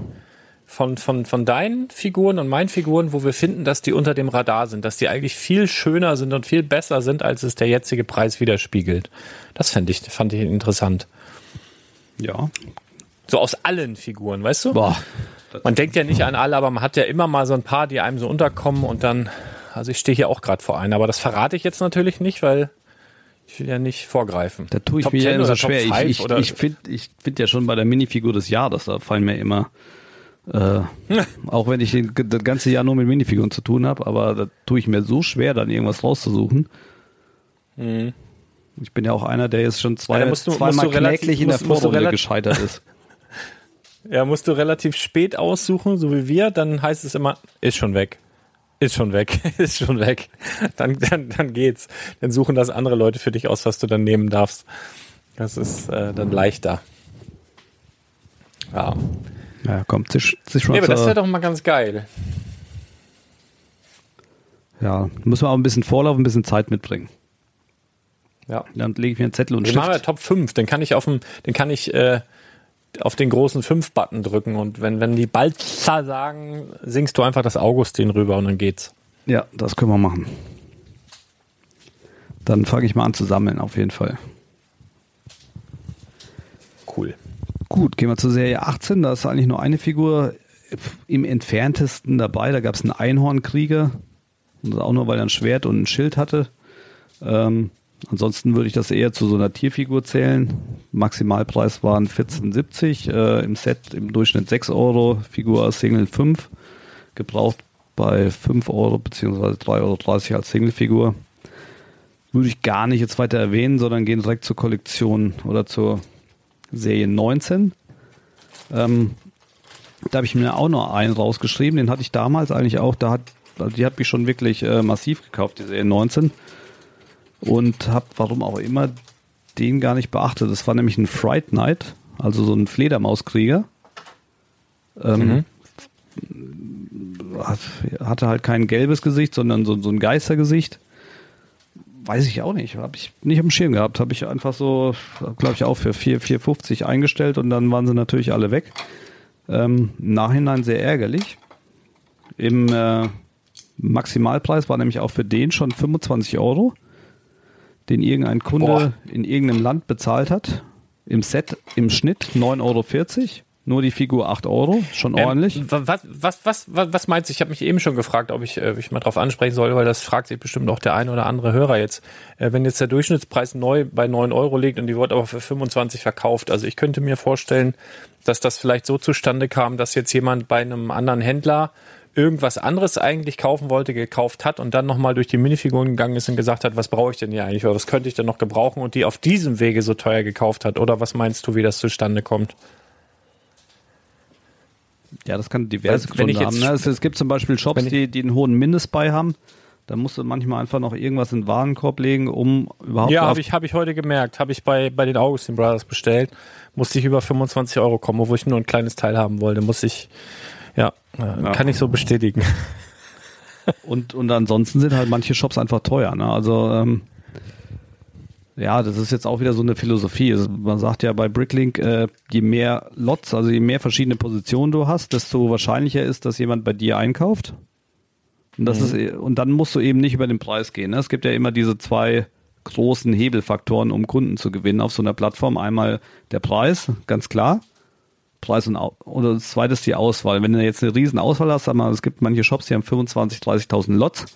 von, von, von deinen Figuren und meinen Figuren, wo wir finden, dass die unter dem Radar sind, dass die eigentlich viel schöner sind und viel besser sind, als es der jetzige Preis widerspiegelt. Das fand ich, fand ich interessant. Ja. So aus allen Figuren, weißt du? Boah. Man denkt ja nicht an alle, aber man hat ja immer mal so ein paar, die einem so unterkommen und dann, also ich stehe hier auch gerade vor einer, aber das verrate ich jetzt natürlich nicht, weil ich will ja nicht vorgreifen. Da tue ich Top mir ja 10 immer so schwer. 5 Ich, ich, ich finde ich find ja schon bei der Minifigur des Jahres, da fallen mir immer, äh, auch wenn ich den, das ganze Jahr nur mit Minifiguren zu tun habe, aber da tue ich mir so schwer, dann irgendwas rauszusuchen. Ich bin ja auch einer, der jetzt schon zwei, Mhm. Ja, musst du- zweimal musst kläglich in der Vorrunde gescheitert ist. Ja, musst du relativ spät aussuchen, so wie wir, dann heißt es immer, ist schon weg. Ist schon weg, ist schon weg. Dann, dann, dann geht's. Dann suchen das andere Leute für dich aus, was du dann nehmen darfst. Das ist äh, dann leichter. Ja. Ja, kommt sich, sich schon Nee, aber das wäre doch mal ganz geil. Ja, muss man auch ein bisschen Vorlauf, ein bisschen Zeit mitbringen. Ja. Dann lege ich mir einen Zettel und Wir machen ja Stift. Top 5, dann kann ich auf dem, den kann ich äh, auf den großen 5-Button drücken und wenn, wenn die Balzer sagen, singst du einfach das Augustin rüber und dann geht's. Ja, das können wir machen. Dann fange ich mal an zu sammeln, auf jeden Fall. Cool. Gut, gehen wir zur Serie 18. Da ist eigentlich nur eine Figur im entferntesten dabei. Da gab es einen Einhornkrieger. Und auch nur, weil er ein Schwert und ein Schild hatte. Ähm, ansonsten würde ich das eher zu so einer Tierfigur zählen. Maximalpreis waren 14,70. Äh, Im Set im Durchschnitt 6 Euro. Figur als Single 5. Gebraucht bei 5 Euro beziehungsweise 3,30 Euro als Singlefigur. Würde ich gar nicht jetzt weiter erwähnen, sondern gehen direkt zur Kollektion oder zur Serie 19. Ähm, da habe ich mir auch noch einen rausgeschrieben. Den hatte ich damals eigentlich auch. Da hat, also die hat mich schon wirklich äh, massiv gekauft, die Serie 19. Und habe, warum auch immer, den gar nicht beachtet. Das war nämlich ein Fright Knight, also so ein Fledermauskrieger. Ähm, hat, hatte halt kein gelbes Gesicht, sondern so, so ein Geistergesicht. Weiß ich auch nicht. Habe ich nicht am Schirm gehabt. Habe ich einfach so, glaube ich, auch für 4, 4,50 eingestellt und dann waren sie natürlich alle weg. Ähm, Im Nachhinein sehr ärgerlich. Im äh, Maximalpreis war nämlich auch für den schon 25 Euro, den irgendein Kunde Boah. in irgendeinem Land bezahlt hat. Im Set im Schnitt 9,40 Euro. Nur die Figur 8 Euro, schon ordentlich. Ähm, wa- was, was, was, was, was meinst du? Ich habe mich eben schon gefragt, ob ich, äh, ich mal drauf ansprechen soll, weil das fragt sich bestimmt auch der eine oder andere Hörer jetzt. Äh, wenn jetzt der Durchschnittspreis neu bei 9 Euro liegt und die wird aber für 25 verkauft. Also ich könnte mir vorstellen, dass das vielleicht so zustande kam, dass jetzt jemand bei einem anderen Händler irgendwas anderes eigentlich kaufen wollte, gekauft hat und dann nochmal durch die Minifiguren gegangen ist und gesagt hat, was brauche ich denn hier eigentlich oder was könnte ich denn noch gebrauchen und die auf diesem Wege so teuer gekauft hat. Oder was meinst du, wie das zustande kommt? Ja, das kann diverse wenn Gründe haben. Ne? Es, es gibt zum Beispiel Shops, die, die einen hohen Mindestbuy haben. Da musst du manchmal einfach noch irgendwas in den Warenkorb legen, um überhaupt Ja, habe ich, hab ich heute gemerkt. Habe ich bei, bei den Augustin Brothers bestellt. Musste ich über 25 Euro kommen, obwohl ich nur ein kleines Teil haben wollte. Muss ich, ja, Ja. kann ich so bestätigen. Und, und ansonsten sind halt manche Shops einfach teuer. Ne? Also ähm, ja, das ist jetzt auch wieder so eine Philosophie. Man sagt ja bei Bricklink, äh, je mehr Lots, also je mehr verschiedene Positionen du hast, desto wahrscheinlicher ist, dass jemand bei dir einkauft. Und, das ist, und dann musst du eben nicht über den Preis gehen. Ne? Es gibt ja immer diese zwei großen Hebelfaktoren, um Kunden zu gewinnen auf so einer Plattform. Einmal der Preis, ganz klar. Preis und oder das zweite ist die Auswahl. Wenn du jetzt eine riesen Auswahl hast, sag mal, es gibt manche Shops, die haben 25, 30.000 Lots,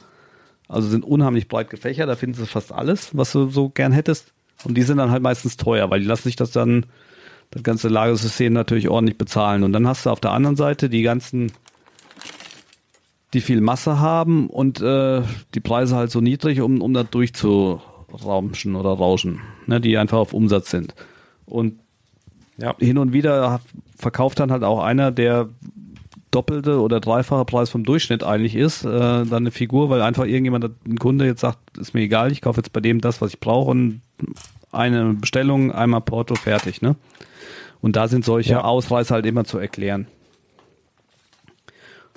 also sind unheimlich breit gefächert, da findest du fast alles, was du so gern hättest. Und die sind dann halt meistens teuer, weil die lassen sich das dann, das ganze Lagersystem natürlich ordentlich bezahlen. Und dann hast du auf der anderen Seite die ganzen, die viel Masse haben und äh, die Preise halt so niedrig, um, um da durchzurauschen oder rauschen, ne, die einfach auf Umsatz sind. Und ja. hin und wieder verkauft dann halt auch einer, der doppelte oder dreifache Preis vom Durchschnitt eigentlich ist, äh, dann eine Figur, weil einfach irgendjemand, ein Kunde jetzt sagt, ist mir egal, ich kaufe jetzt bei dem das, was ich brauche und eine Bestellung, einmal Porto, fertig, ne? Und da sind solche ja. Ausreißer halt immer zu erklären.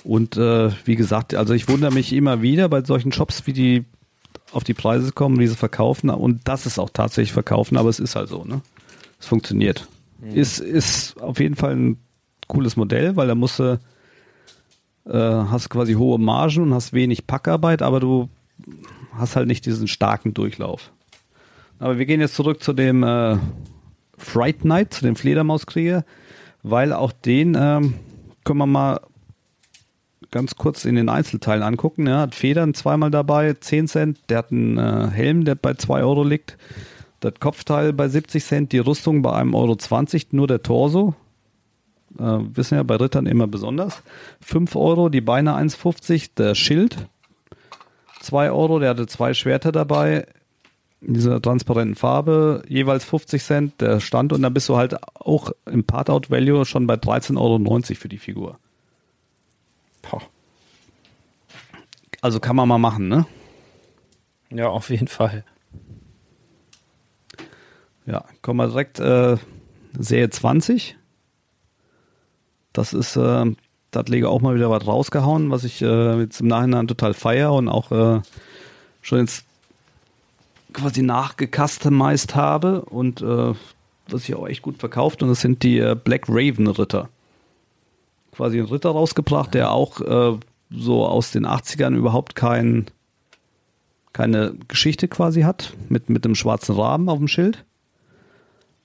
Und äh, wie gesagt, also ich wundere mich immer wieder bei solchen Shops, wie die auf die Preise kommen, wie sie verkaufen. Und das ist auch tatsächlich verkaufen, aber es ist halt so, ne? Es funktioniert. Mhm. Ist, ist auf jeden Fall ein cooles Modell, weil da musst du, äh, hast quasi hohe Margen und hast wenig Packarbeit, aber du hast halt nicht diesen starken Durchlauf. Aber wir gehen jetzt zurück zu dem äh, Fright Night, zu dem Fledermauskrieger, weil auch den ähm, können wir mal ganz kurz in den Einzelteilen angucken. Er hat Federn zweimal dabei, 10 Cent. Der hat einen äh, Helm, der bei 2 Euro liegt. Das Kopfteil bei 70 Cent, die Rüstung bei 1,20 Euro, nur der Torso. Äh, wissen ja bei Rittern immer besonders. 5 Euro, die Beine 1,50, der Schild 2 Euro, der hatte zwei Schwerter dabei in dieser transparenten Farbe, jeweils 50 Cent der Stand und dann bist du halt auch im Part-Out-Value schon bei 13,90 Euro für die Figur. Poh. Also kann man mal machen, ne? Ja, auf jeden Fall. Ja, kommen wir direkt äh, Serie 20. Das ist, äh, da hat Lego auch mal wieder was rausgehauen, was ich äh, jetzt im Nachhinein total feier und auch äh, schon jetzt quasi nachgecustomized habe und äh, was sich auch echt gut verkauft und das sind die äh, Black Raven Ritter. Quasi ein Ritter rausgebracht, der auch äh, so aus den 80ern überhaupt kein, keine Geschichte quasi hat, mit, mit dem schwarzen Rahmen auf dem Schild.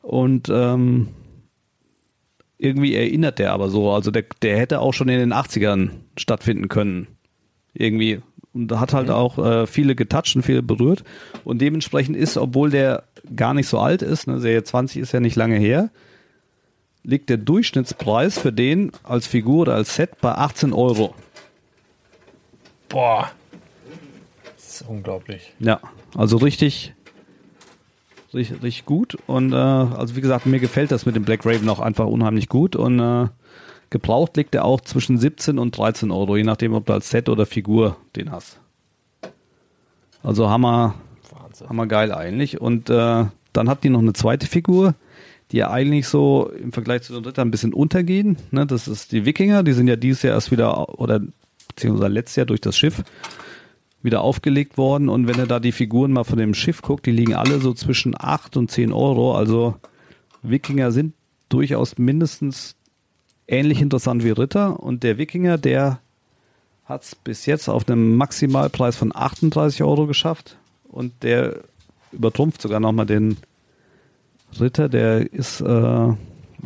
Und ähm, irgendwie erinnert der aber so. Also der, der hätte auch schon in den 80ern stattfinden können. Irgendwie. Und hat halt auch äh, viele getoucht und viele berührt. Und dementsprechend ist, obwohl der gar nicht so alt ist, ne, Serie 20 ist ja nicht lange her, liegt der Durchschnittspreis für den als Figur oder als Set bei 18 Euro. Boah. Das ist unglaublich. Ja, also richtig, richtig, richtig gut. Und äh, also wie gesagt, mir gefällt das mit dem Black Raven auch einfach unheimlich gut. Und äh, gebraucht liegt er auch zwischen 17 und 13 Euro, je nachdem, ob du als Set oder Figur den hast. Also Hammer, Wahnsinn. Hammer geil eigentlich. Und äh, dann hat die noch eine zweite Figur, die ja eigentlich so im Vergleich zu den Rittern ein bisschen untergehen. Ne? Das ist die Wikinger, die sind ja dieses Jahr erst wieder, oder beziehungsweise letztes Jahr durch das Schiff wieder aufgelegt worden. Und wenn ihr da die Figuren mal von dem Schiff guckt, die liegen alle so zwischen 8 und 10 Euro. Also Wikinger sind durchaus mindestens ähnlich interessant wie Ritter. Und der Wikinger, der hat es bis jetzt auf einem Maximalpreis von 38 Euro geschafft. Und der übertrumpft sogar nochmal den Ritter. Der ist äh,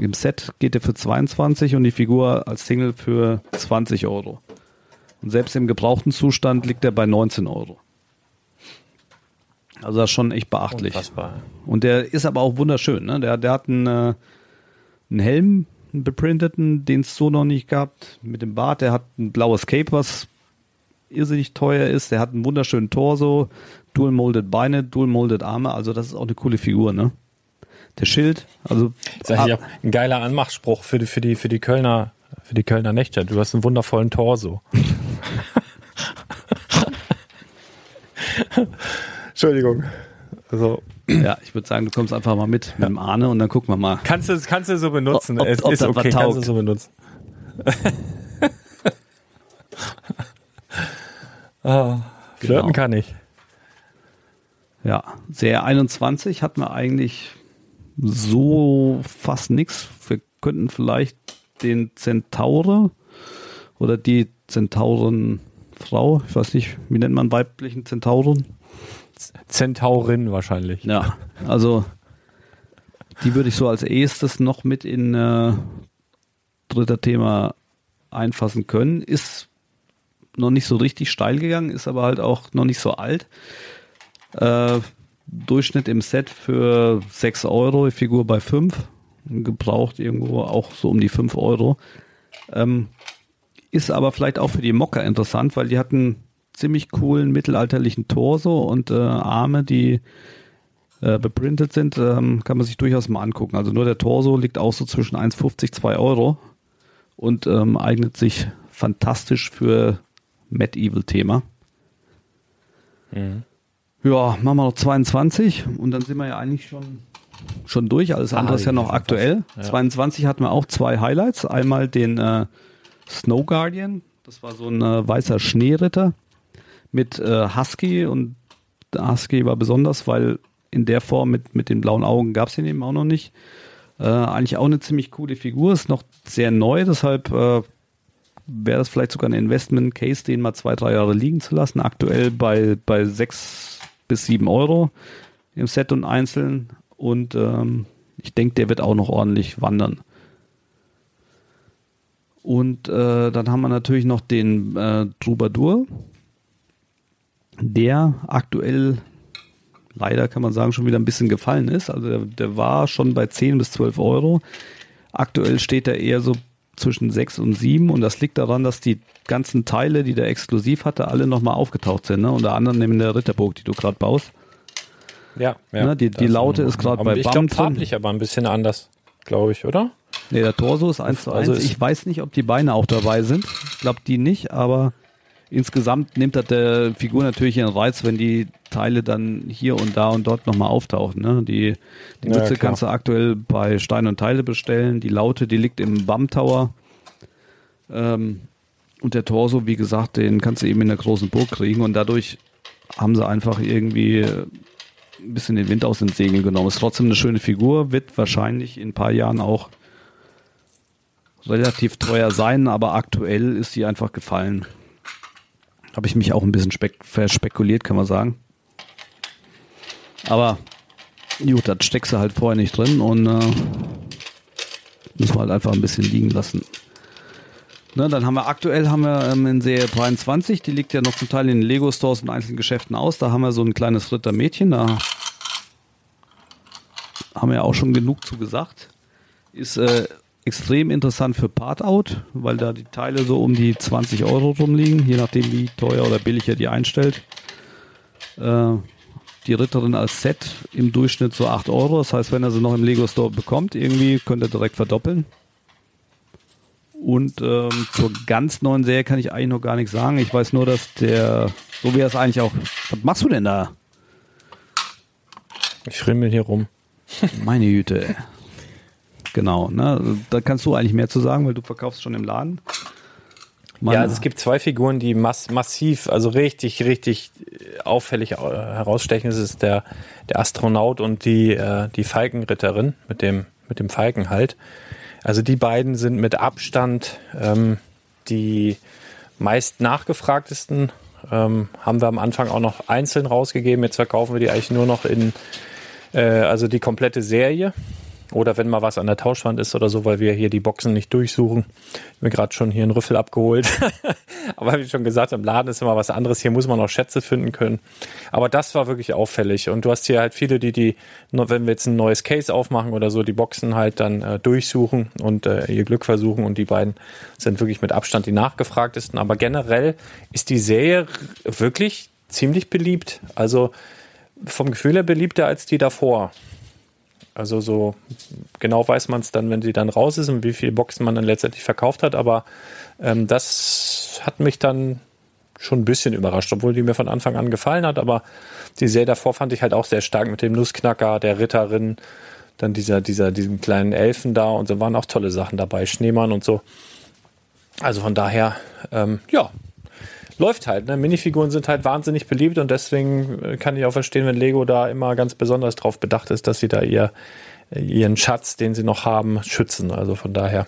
im Set geht der für 22 und die Figur als Single für 20 Euro. Und selbst im gebrauchten Zustand liegt er bei 19 Euro. Also das ist schon echt beachtlich. Unfassbar. Und der ist aber auch wunderschön. Ne? Der, der hat einen, äh, einen Helm, einen beprinteten, den es so noch nicht gab, mit dem Bart. Der hat ein blaues Cape, was irrsinnig teuer ist. Der hat einen wunderschönen Torso, dual molded Beine, dual molded Arme. Also das ist auch eine coole Figur, ne? Der Schild, also das ist ja ein geiler Anmachspruch für die für die für die Kölner für die Kölner Nächte. Du hast einen wundervollen Torso. Entschuldigung. Also, ja, ich würde sagen, du kommst einfach mal mit mit dem Arne und dann gucken wir mal. Kannst du, kannst du so benutzen. Ob, es ob ist okay, kannst du so benutzen. ah, flirten genau. kann ich. Ja, sehr 21 hat man eigentlich so fast nichts. Wir könnten vielleicht den Zentaure oder die Zentaurenfrau, ich weiß nicht, wie nennt man weiblichen Zentauren? Zentaurin wahrscheinlich. Ja, also die würde ich so als erstes noch mit in äh, dritter Thema einfassen können. Ist noch nicht so richtig steil gegangen, ist aber halt auch noch nicht so alt. Äh, Durchschnitt im Set für 6 Euro, Figur bei 5. Gebraucht irgendwo auch so um die 5 Euro. Ähm, ist aber vielleicht auch für die Mocker interessant, weil die hatten ziemlich coolen mittelalterlichen Torso und äh, Arme, die äh, beprintet sind, ähm, kann man sich durchaus mal angucken. Also nur der Torso liegt auch so zwischen 1,50, 2 Euro und ähm, eignet sich fantastisch für Medieval-Thema. Mhm. Ja, machen wir noch 22 und dann sind wir ja eigentlich schon, schon durch. Alles andere ah, ist ja noch aktuell. Ja. 22 hatten wir auch zwei Highlights. Einmal den äh, Snow Guardian, das war so ein äh, weißer Schneeritter mit äh, Husky und Husky war besonders, weil in der Form mit, mit den blauen Augen gab es ihn eben auch noch nicht. Äh, eigentlich auch eine ziemlich coole Figur, ist noch sehr neu, deshalb äh, wäre das vielleicht sogar ein Investment-Case, den mal zwei, drei Jahre liegen zu lassen. Aktuell bei, bei sechs bis sieben Euro im Set und einzeln. Und ähm, ich denke, der wird auch noch ordentlich wandern. Und äh, dann haben wir natürlich noch den äh, Troubadour, der aktuell leider kann man sagen schon wieder ein bisschen gefallen ist. Also der, der war schon bei 10 bis 12 Euro. Aktuell steht er eher so zwischen 6 und 7 und das liegt daran, dass die ganzen Teile, die der exklusiv hatte, alle nochmal aufgetaucht sind. Ne? Unter anderem neben der Ritterburg, die du gerade baust. Ja, ja. Ne? Die, die Laute ist gerade bei Ich glaube farblich aber ein bisschen anders, glaube ich, oder? Nee, der Torso ist 1 zu 1. Also ich weiß nicht, ob die Beine auch dabei sind. Ich glaube die nicht, aber insgesamt nimmt das der Figur natürlich ihren Reiz, wenn die Teile dann hier und da und dort nochmal auftauchen. Ne? Die, die ja, Mütze kannst du aktuell bei Stein und Teile bestellen. Die Laute, die liegt im BAM Tower. Ähm, und der Torso, wie gesagt, den kannst du eben in der großen Burg kriegen. Und dadurch haben sie einfach irgendwie ein bisschen den Wind aus den Segeln genommen. Ist trotzdem eine schöne Figur, wird wahrscheinlich in ein paar Jahren auch relativ teuer sein, aber aktuell ist sie einfach gefallen. Habe ich mich auch ein bisschen verspekuliert, kann man sagen. Aber gut, das steckst du halt vorher nicht drin und äh, müssen wir halt einfach ein bisschen liegen lassen. Ne, dann haben wir aktuell haben wir ähm, in Serie 23, die liegt ja noch zum Teil in den Lego Stores und einzelnen Geschäften aus. Da haben wir so ein kleines Rittermädchen, da haben wir ja auch schon genug zu gesagt. Ist äh, extrem interessant für Part-Out, weil da die Teile so um die 20 Euro rumliegen, je nachdem wie teuer oder billig er die einstellt. Äh, die Ritterin als Set im Durchschnitt so 8 Euro. Das heißt, wenn er sie noch im Lego Store bekommt, irgendwie könnte er direkt verdoppeln. Und ähm, zur ganz neuen Serie kann ich eigentlich noch gar nichts sagen. Ich weiß nur, dass der, so wie er es eigentlich auch. Was machst du denn da? Ich frimmel hier rum. Meine Güte. Genau, ne? Da kannst du eigentlich mehr zu sagen, weil du verkaufst schon im Laden. Man ja, also es gibt zwei Figuren, die mass massiv, also richtig, richtig auffällig äh, herausstechen. Das ist der, der Astronaut und die, äh, die Falkenritterin mit dem, mit dem Falken halt. Also die beiden sind mit Abstand ähm, die meist nachgefragtesten. Ähm, haben wir am Anfang auch noch einzeln rausgegeben. Jetzt verkaufen wir die eigentlich nur noch in, äh, also die komplette Serie. Oder wenn mal was an der Tauschwand ist oder so, weil wir hier die Boxen nicht durchsuchen. Ich mir gerade schon hier einen Rüffel abgeholt. Aber wie schon gesagt, im Laden ist immer was anderes. Hier muss man auch Schätze finden können. Aber das war wirklich auffällig. Und du hast hier halt viele, die die, wenn wir jetzt ein neues Case aufmachen oder so, die Boxen halt dann äh, durchsuchen und äh, ihr Glück versuchen. Und die beiden sind wirklich mit Abstand die nachgefragtesten. Aber generell ist die Serie wirklich ziemlich beliebt. Also vom Gefühl her beliebter als die davor. Also so genau weiß man es dann, wenn sie dann raus ist und wie viele Boxen man dann letztendlich verkauft hat. Aber ähm, das hat mich dann schon ein bisschen überrascht, obwohl die mir von Anfang an gefallen hat. Aber die Serie davor fand ich halt auch sehr stark mit dem Nussknacker, der Ritterin, dann dieser, dieser, diesen kleinen Elfen da und so waren auch tolle Sachen dabei, Schneemann und so. Also von daher, ähm, ja, läuft halt. Ne? Minifiguren sind halt wahnsinnig beliebt und deswegen äh, kann ich auch verstehen, wenn Lego da immer ganz besonders drauf bedacht ist, dass sie da ihr, äh, ihren Schatz, den sie noch haben, schützen. Also von daher,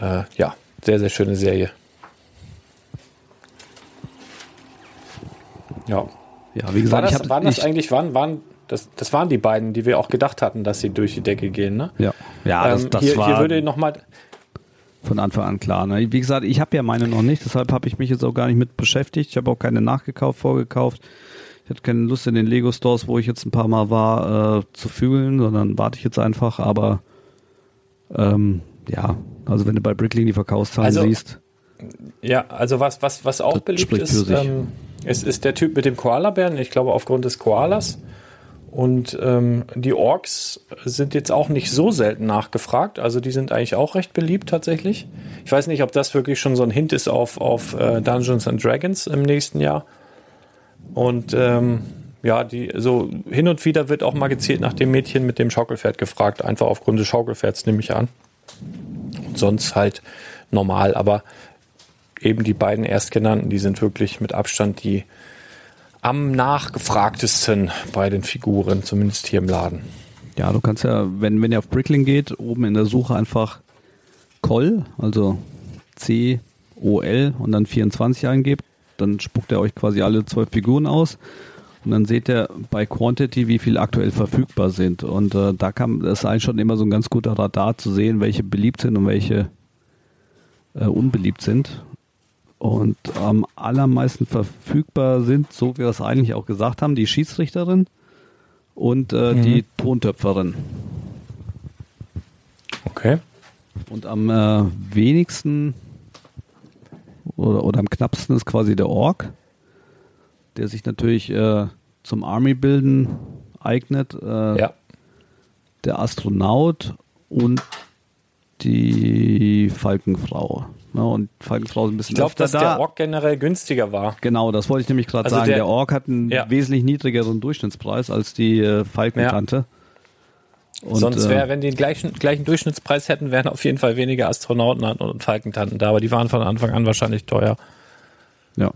äh, ja, sehr, sehr schöne Serie. Ja. Ja, wie gesagt, war das, ich hab, waren das ich, eigentlich, waren, waren, das, das waren die beiden, die wir auch gedacht hatten, dass sie durch die Decke gehen, ne? Ja, ja das, Ähm, das hier, war hier würde noch mal, von Anfang an klar. Ne? Wie gesagt, ich habe ja meine noch nicht, deshalb habe ich mich jetzt auch gar nicht mit beschäftigt. Ich habe auch keine nachgekauft, vorgekauft. Ich hatte keine Lust in den Lego Stores, wo ich jetzt ein paar Mal war, äh, zu fühlen, sondern warte ich jetzt einfach. Aber ähm, ja, also wenn du bei Bricklink die Verkaufszahlen Also, siehst, Ja, also was, was, was auch beliebt ist, ähm, es ist der Typ mit dem Koalabären, ich glaube aufgrund des Koalas. Und ähm, die Orks sind jetzt auch nicht so selten nachgefragt, also die sind eigentlich auch recht beliebt tatsächlich. Ich weiß nicht, ob das wirklich schon so ein Hint ist auf, auf äh, Dungeons and Dragons im nächsten Jahr. Und ähm, ja, die so hin und wieder wird auch mal gezielt nach dem Mädchen mit dem Schaukelpferd gefragt, einfach aufgrund des Schaukelpferds nehme ich an. Und sonst halt normal, aber eben die beiden erstgenannten, die sind wirklich mit Abstand die am nachgefragtesten bei den Figuren, zumindest hier im Laden. ja, du kannst ja, wenn, wenn ihr auf Bricklink geht, oben in der Suche einfach Col, also C-O-L und dann 24 eingebt, dann spuckt er euch quasi alle zwölf Figuren aus. Und dann seht ihr bei Quantity, wie viel aktuell verfügbar sind. Und äh, da das ist eigentlich schon immer so ein ganz guter Radar zu sehen, welche beliebt sind und welche äh, unbeliebt sind. Und am allermeisten verfügbar sind, so wie wir es eigentlich auch gesagt haben, die Schiedsrichterin und äh, Mhm. die Tontöpferin. Okay. Und am äh, wenigsten oder, oder am knappsten ist quasi der Ork, der sich natürlich äh, zum Army-Bilden eignet. Äh, Ja. Der Astronaut und die Falkenfrau. Ja, und Falkenfrau ist ein bisschen Ich glaube, dass da. der Ork generell günstiger war. Genau, das wollte ich nämlich gerade Also sagen. der- Der, Ork hat einen Ja. wesentlich niedrigeren Durchschnittspreis als die äh, Falkentante. Und, Sonst äh, wäre, wenn die den gleichen, gleichen Durchschnittspreis hätten, wären auf jeden Fall weniger Astronauten und Falkentanten da, aber die waren von Anfang an wahrscheinlich teuer. Ja.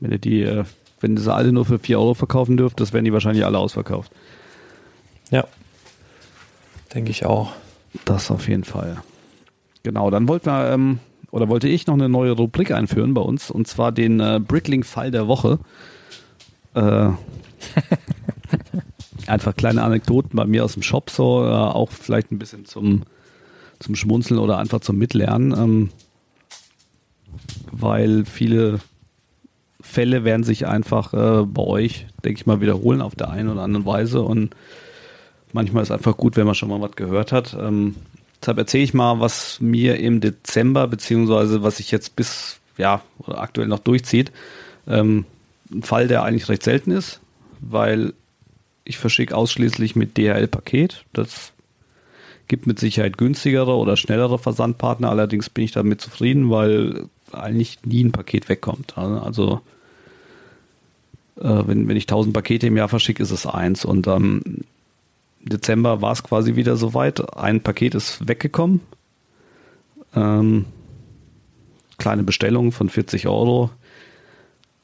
Wenn ihr die, äh, wenn ihr sie alle nur für 4 Euro verkaufen dürft, das werden die wahrscheinlich alle ausverkauft. Ja. Denke ich auch. Das auf jeden Fall. Genau, dann wollten wir, ähm, oder wollte ich noch eine neue Rubrik einführen bei uns, und zwar den äh, Brickling-Fall der Woche. Äh, einfach kleine Anekdoten bei mir aus dem Shop, so äh, auch vielleicht ein bisschen zum, zum Schmunzeln oder einfach zum Mitlernen, ähm, weil viele Fälle werden sich einfach äh, bei euch, denke ich mal, wiederholen auf der einen oder anderen Weise und manchmal ist einfach gut, wenn man schon mal was gehört hat. Ähm, deshalb erzähle ich mal, was mir im Dezember, beziehungsweise was sich jetzt bis, ja, aktuell noch durchzieht. Ähm, ein Fall, der eigentlich recht selten ist, weil ich verschicke ausschließlich mit DHL-Paket. Das gibt mit Sicherheit günstigere oder schnellere Versandpartner. Allerdings bin ich damit zufrieden, weil eigentlich nie ein Paket wegkommt. Also äh, wenn, wenn ich 1000 Pakete im Jahr verschicke, ist es eins. Und am Dezember war es quasi wieder soweit. Ein Paket ist weggekommen. Ähm, kleine Bestellung von 40 Euro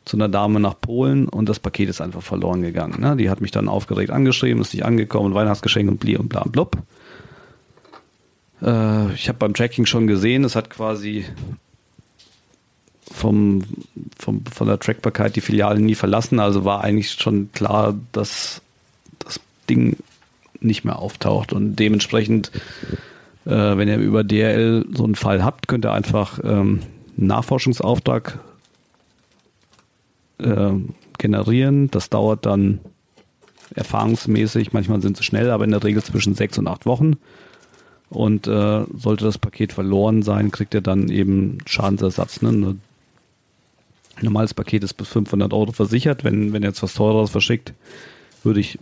zu einer Dame nach Polen und das Paket ist einfach verloren gegangen. Ne? Die hat mich dann aufgeregt angeschrieben, ist nicht angekommen, Weihnachtsgeschenk und bli und bla und blub. Äh, ich habe beim Tracking schon gesehen, es hat quasi vom, vom, von der Trackbarkeit die Filiale nie verlassen, also war eigentlich schon klar, dass das Ding nicht mehr auftaucht und dementsprechend, äh, wenn ihr über DRL so einen Fall habt, könnt ihr einfach ähm, einen Nachforschungsauftrag äh, generieren. Das dauert dann erfahrungsmäßig, manchmal sind sie schnell, aber in der Regel zwischen sechs und acht Wochen. Und äh, sollte das Paket verloren sein, kriegt ihr dann eben Schadensersatz. Ne? Ein normales Paket ist bis 500 Euro versichert. Wenn, wenn ihr jetzt was teureres verschickt, würde ich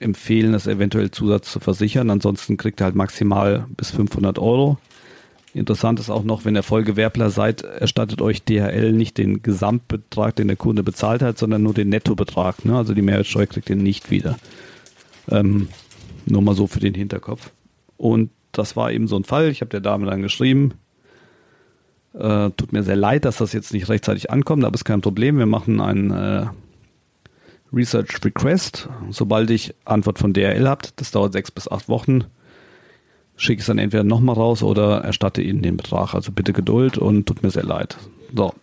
empfehlen, das eventuell Zusatz zu versichern. Ansonsten kriegt ihr halt maximal bis 500 Euro. Interessant ist auch noch, wenn ihr Vollgewerbler seid, erstattet euch DHL nicht den Gesamtbetrag, den der Kunde bezahlt hat, sondern nur den Nettobetrag. Ne? Also die Mehrwertsteuer kriegt ihr nicht wieder. Ähm, nur mal so für den Hinterkopf. Und das war eben so ein Fall. Ich habe der Dame dann geschrieben, äh, tut mir sehr leid, dass das jetzt nicht rechtzeitig ankommt, aber ist kein Problem. Wir machen einen äh, Research Request. Sobald ich Antwort von DRL habt, das dauert sechs bis acht Wochen, schicke ich es dann entweder nochmal raus oder erstatte Ihnen den Betrag. Also bitte Geduld und tut mir sehr leid. So.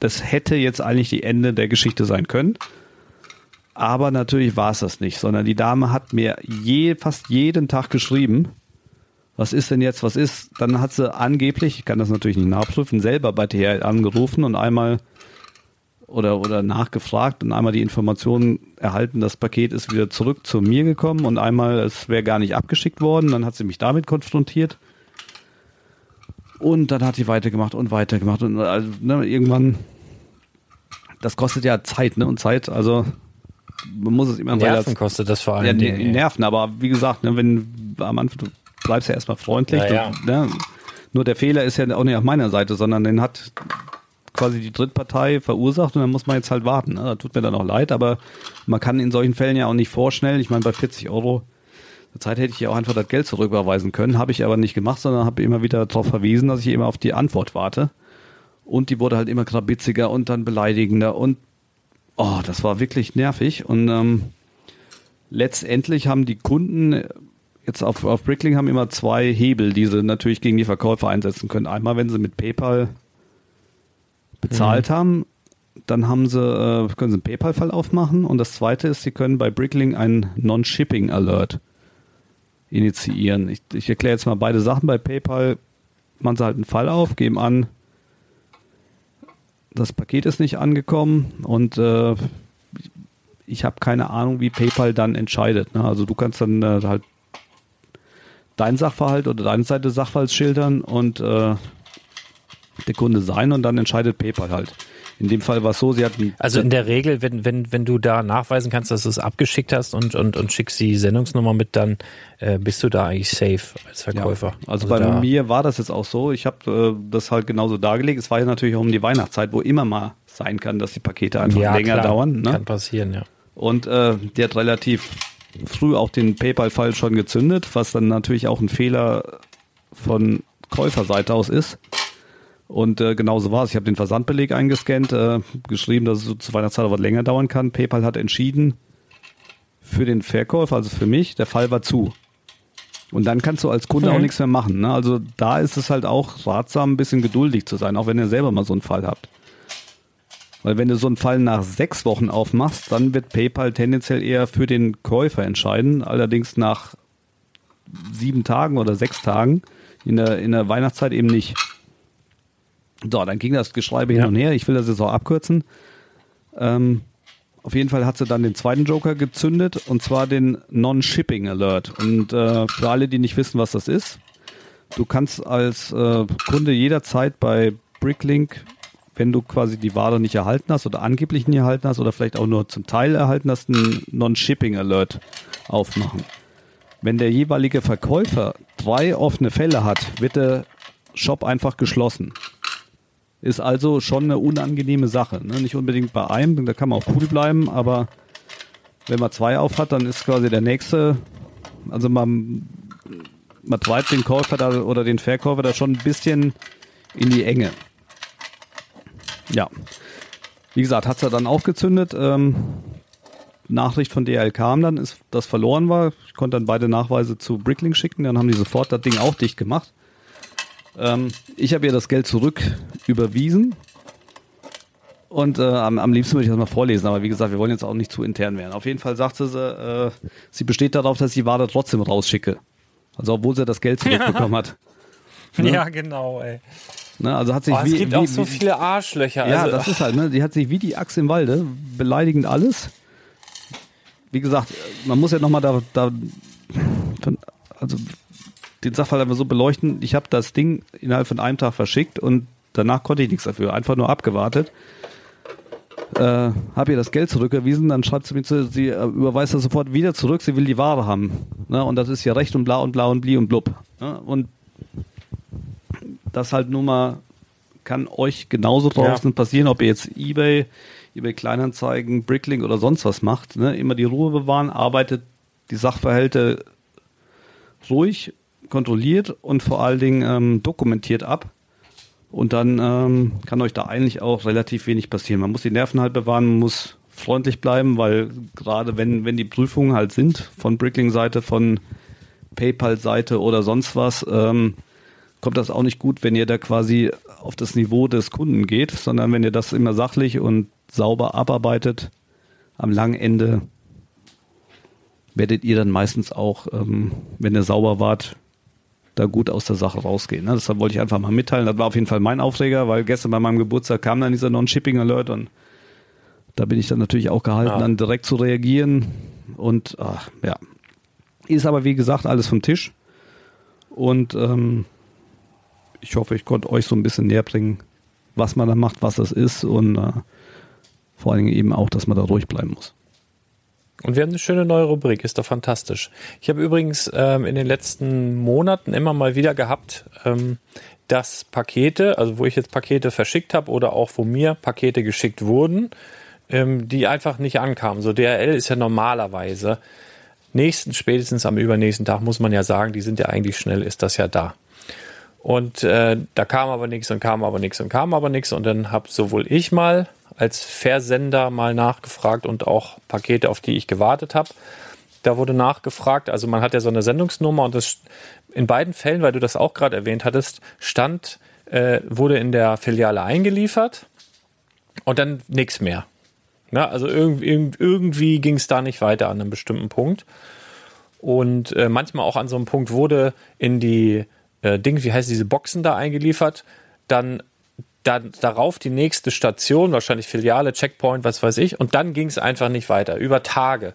Das hätte jetzt eigentlich die Ende der Geschichte sein können. Aber natürlich war es das nicht, sondern die Dame hat mir je, fast jeden Tag geschrieben, was ist denn jetzt, was ist? Dann hat sie angeblich, ich kann das natürlich nicht nachprüfen, selber bei THL angerufen und einmal oder, oder nachgefragt und einmal die Information erhalten, das Paket ist wieder zurück zu mir gekommen und einmal es wäre gar nicht abgeschickt worden. Dann hat sie mich damit konfrontiert. Und dann hat sie weitergemacht und weitergemacht und also, ne, irgendwann, das kostet ja Zeit, ne? Und Zeit, also man muss es immer Nerven kostet das vor allem. Ja, Dingen, Nerven, aber wie gesagt, ne, wenn am Anfang du bleibst ja erstmal freundlich. Ja, ja. Ne, nur der Fehler ist ja auch nicht auf meiner Seite, sondern den hat quasi die Drittpartei verursacht und dann muss man jetzt halt warten. Ne? Tut mir dann auch leid, aber man kann in solchen Fällen ja auch nicht vorschnell. Ich meine, bei 40 Euro der Zeit hätte ich ja auch einfach das Geld zurücküberweisen können, habe ich aber nicht gemacht, sondern habe immer wieder darauf verwiesen, dass ich immer auf die Antwort warte. Und die wurde halt immer krabitziger und dann beleidigender und oh, das war wirklich nervig. Und ähm, letztendlich haben die Kunden jetzt auf, auf Brickling haben immer zwei Hebel, die sie natürlich gegen die Verkäufer einsetzen können. Einmal, wenn sie mit PayPal bezahlt mhm. haben, dann haben sie, äh, können sie einen PayPal-Fall aufmachen. Und das zweite ist, sie können bei Brickling einen Non-Shipping-Alert initiieren. Ich, ich erkläre jetzt mal beide Sachen. Bei PayPal machen sie halt einen Fall auf, geben an, das Paket ist nicht angekommen und äh, ich habe keine Ahnung, wie PayPal dann entscheidet. Ne? Also du kannst dann äh, halt dein Sachverhalt oder deine Seite Sachverhalts schildern und äh, der Kunde sein und dann entscheidet PayPal halt. In dem Fall war es so, sie hatten. Also in der Regel, wenn, wenn, wenn du da nachweisen kannst, dass du es abgeschickt hast und, und, und schickst die Sendungsnummer mit, dann äh, bist du da eigentlich safe als Verkäufer. Ja, also, also, bei mir war das jetzt auch so. Ich habe äh, das halt genauso dargelegt. Es war ja natürlich auch um die Weihnachtszeit, wo immer mal sein kann, dass die Pakete einfach ja, länger klar. dauern. Ne? Kann passieren, ja. Und äh, der hat relativ früh auch den PayPal-Fall schon gezündet, was dann natürlich auch ein Fehler von Käuferseite aus ist. Und äh, genauso war es. Ich habe den Versandbeleg eingescannt, äh, geschrieben, dass es so zu Weihnachtszeit aber länger dauern kann. PayPal hat entschieden für den Verkäufer, also für mich, der Fall war zu. Und dann kannst du als Kunde mhm. auch nichts mehr machen. Ne? Also da ist es halt auch ratsam, ein bisschen geduldig zu sein, auch wenn ihr selber mal so einen Fall habt. Weil wenn du so einen Fall nach sechs Wochen aufmachst, dann wird PayPal tendenziell eher für den Käufer entscheiden. Allerdings nach sieben Tagen oder sechs Tagen in der, in der Weihnachtszeit eben nicht. So, dann ging das Geschreibe ja. hin und her. Ich will das jetzt auch abkürzen. Ähm, auf jeden Fall hat sie dann den zweiten Joker gezündet und zwar den Non-Shipping Alert. Und äh, für alle, die nicht wissen, was das ist, du kannst als äh, Kunde jederzeit bei Bricklink, wenn du quasi die Ware nicht erhalten hast oder angeblich nicht erhalten hast oder vielleicht auch nur zum Teil erhalten hast, einen Non-Shipping Alert aufmachen. Wenn der jeweilige Verkäufer drei offene Fälle hat, wird der Shop einfach geschlossen. Ist also schon eine unangenehme Sache. Ne? Nicht unbedingt bei einem, da kann man auch cool bleiben, aber wenn man zwei auf hat, dann ist quasi der nächste, also man, man treibt den Käufer da oder den Verkäufer da schon ein bisschen in die Enge. Ja. Wie gesagt, hat es ja dann auch gezündet. Ähm, Nachricht von DL kam dann, ist, dass verloren war. Ich konnte dann beide Nachweise zu Brickling schicken, dann haben die sofort das Ding auch dicht gemacht. Ähm, ich habe ihr das Geld zurück überwiesen. Und äh, am, am liebsten würde ich das mal vorlesen, aber wie gesagt, wir wollen jetzt auch nicht zu intern werden. Auf jeden Fall sagte sie, äh, sie besteht darauf, dass ich die Ware trotzdem rausschicke. Also obwohl sie das Geld zurückbekommen hat. Ne? Ja, genau, ey. Ne, also hat sich oh, wie, es gibt wie, auch so viele Arschlöcher. Ja, also, das ist halt, ne? Die hat sich wie die Axt im Walde, beleidigend alles. Wie gesagt, man muss ja nochmal da, da, also den Sachverhalt einfach so beleuchten. Ich habe das Ding innerhalb von einem Tag verschickt und danach konnte ich nichts dafür. Einfach nur abgewartet. Äh, habe ihr das Geld zurückgewiesen, dann schreibt sie mir zu, sie äh, überweist das sofort wieder zurück, sie will die Ware haben. Ne? Und das ist ja recht und blau und blau und blie und blub. Ne? Und das halt nur mal kann euch genauso draußen ja. passieren, ob ihr jetzt Ebay, Ebay Kleinanzeigen, Bricklink oder sonst was macht. Ne? Immer die Ruhe bewahren, arbeitet die Sachverhalte ruhig kontrolliert und vor allen Dingen ähm, dokumentiert ab. Und dann ähm, kann euch da eigentlich auch relativ wenig passieren. Man muss die Nerven halt bewahren, man muss freundlich bleiben, weil gerade wenn, wenn die Prüfungen halt sind, von Brickling-Seite, von PayPal-Seite oder sonst was, ähm, kommt das auch nicht gut, wenn ihr da quasi auf das Niveau des Kunden geht, sondern wenn ihr das immer sachlich und sauber abarbeitet, am langen Ende werdet ihr dann meistens auch, ähm, wenn ihr sauber wart, da gut aus der Sache rausgehen. Ne? Deshalb wollte ich einfach mal mitteilen. Das war auf jeden Fall mein Aufreger, weil gestern bei meinem Geburtstag kam dann dieser Non-Shipping-Alert und da bin ich dann natürlich auch gehalten, ja. dann direkt zu reagieren. Und ach, ja, ist aber wie gesagt alles vom Tisch. Und ähm, ich hoffe, ich konnte euch so ein bisschen näher bringen, was man da macht, was das ist und äh, vor allen Dingen eben auch, dass man da ruhig bleiben muss. Und wir haben eine schöne neue Rubrik, ist doch fantastisch. Ich habe übrigens ähm, in den letzten Monaten immer mal wieder gehabt, ähm, dass Pakete, also wo ich jetzt Pakete verschickt habe oder auch wo mir Pakete geschickt wurden, ähm, die einfach nicht ankamen. So DRL ist ja normalerweise nächsten, spätestens am übernächsten Tag muss man ja sagen, die sind ja eigentlich schnell, ist das ja da. Und äh, da kam aber nichts und kam aber nichts und kam aber nichts und dann habe sowohl ich mal als Versender mal nachgefragt und auch Pakete, auf die ich gewartet habe. Da wurde nachgefragt, also man hat ja so eine Sendungsnummer und das in beiden Fällen, weil du das auch gerade erwähnt hattest, stand, äh, wurde in der Filiale eingeliefert und dann nichts mehr. Ja, also irgendwie, irgendwie ging es da nicht weiter an einem bestimmten Punkt. Und äh, manchmal auch an so einem Punkt wurde in die äh, Ding, wie heißt diese Boxen da eingeliefert, dann dann darauf die nächste Station, wahrscheinlich Filiale, Checkpoint, was weiß ich, und dann ging es einfach nicht weiter, über Tage.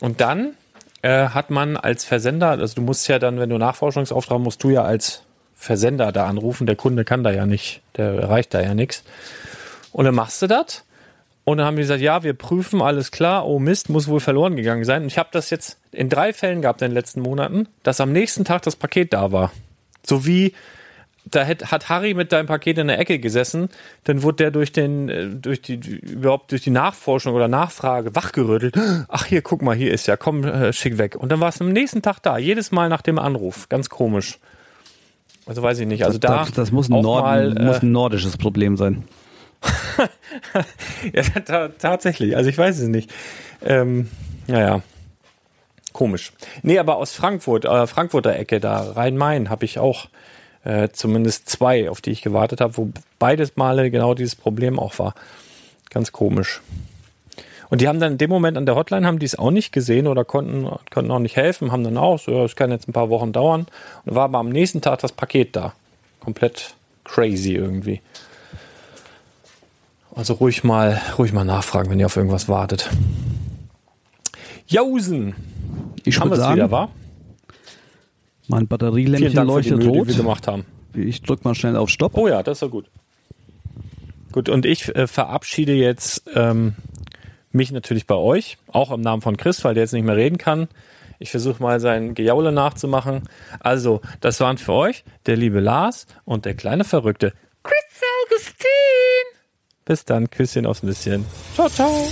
Und dann äh, hat man als Versender, also du musst ja dann, wenn du Nachforschungsauftrag musst du ja als Versender da anrufen, der Kunde kann da ja nicht, der erreicht da ja nichts. Und dann machst du das und dann haben die gesagt, ja, wir prüfen, alles klar, oh Mist, muss wohl verloren gegangen sein. Und ich habe das jetzt in drei Fällen gehabt in den letzten Monaten, dass am nächsten Tag das Paket da war. So wie da hat, hat Harry mit deinem Paket in der Ecke gesessen, dann wurde der durch den, äh, durch die, überhaupt durch die Nachforschung oder Nachfrage wachgerüttelt. Ach hier, guck mal, hier ist ja, komm, äh, schick weg. Und dann war es am nächsten Tag da, jedes Mal nach dem Anruf. Ganz komisch. Also weiß ich nicht. Also da. Das, das muss, ein Nord mal, äh, muss ein nordisches Problem sein. ja, ta tatsächlich. Also ich weiß es nicht. Ähm, naja. Komisch. Nee, aber aus Frankfurt, äh, Frankfurter Ecke, da Rhein-Main, habe ich auch äh, zumindest zwei, auf die ich gewartet habe, wo beides Male genau dieses Problem auch war. Ganz komisch. Und die haben dann in dem Moment an der Hotline haben die es auch nicht gesehen oder konnten, konnten auch nicht helfen, haben dann auch so, es kann jetzt ein paar Wochen dauern. Und war aber am nächsten Tag das Paket da. Komplett crazy irgendwie. Also ruhig mal, ruhig mal nachfragen, wenn ihr auf irgendwas wartet. Jausen! Ich haben wir es wieder, war? Mein Batterielämpchen leuchtet Mühe, rot. Die wir gemacht haben. Ich drück mal schnell auf Stopp. Oh ja, das ist ja gut. Gut, und ich äh, verabschiede jetzt ähm, mich natürlich bei euch, auch im Namen von Chris, weil der jetzt nicht mehr reden kann. Ich versuche mal sein Gejaule nachzumachen. Also, das waren für euch der liebe Lars und der kleine Verrückte Chris Augustin. Bis dann, Küsschen aufs Nüsschen. Ciao, ciao.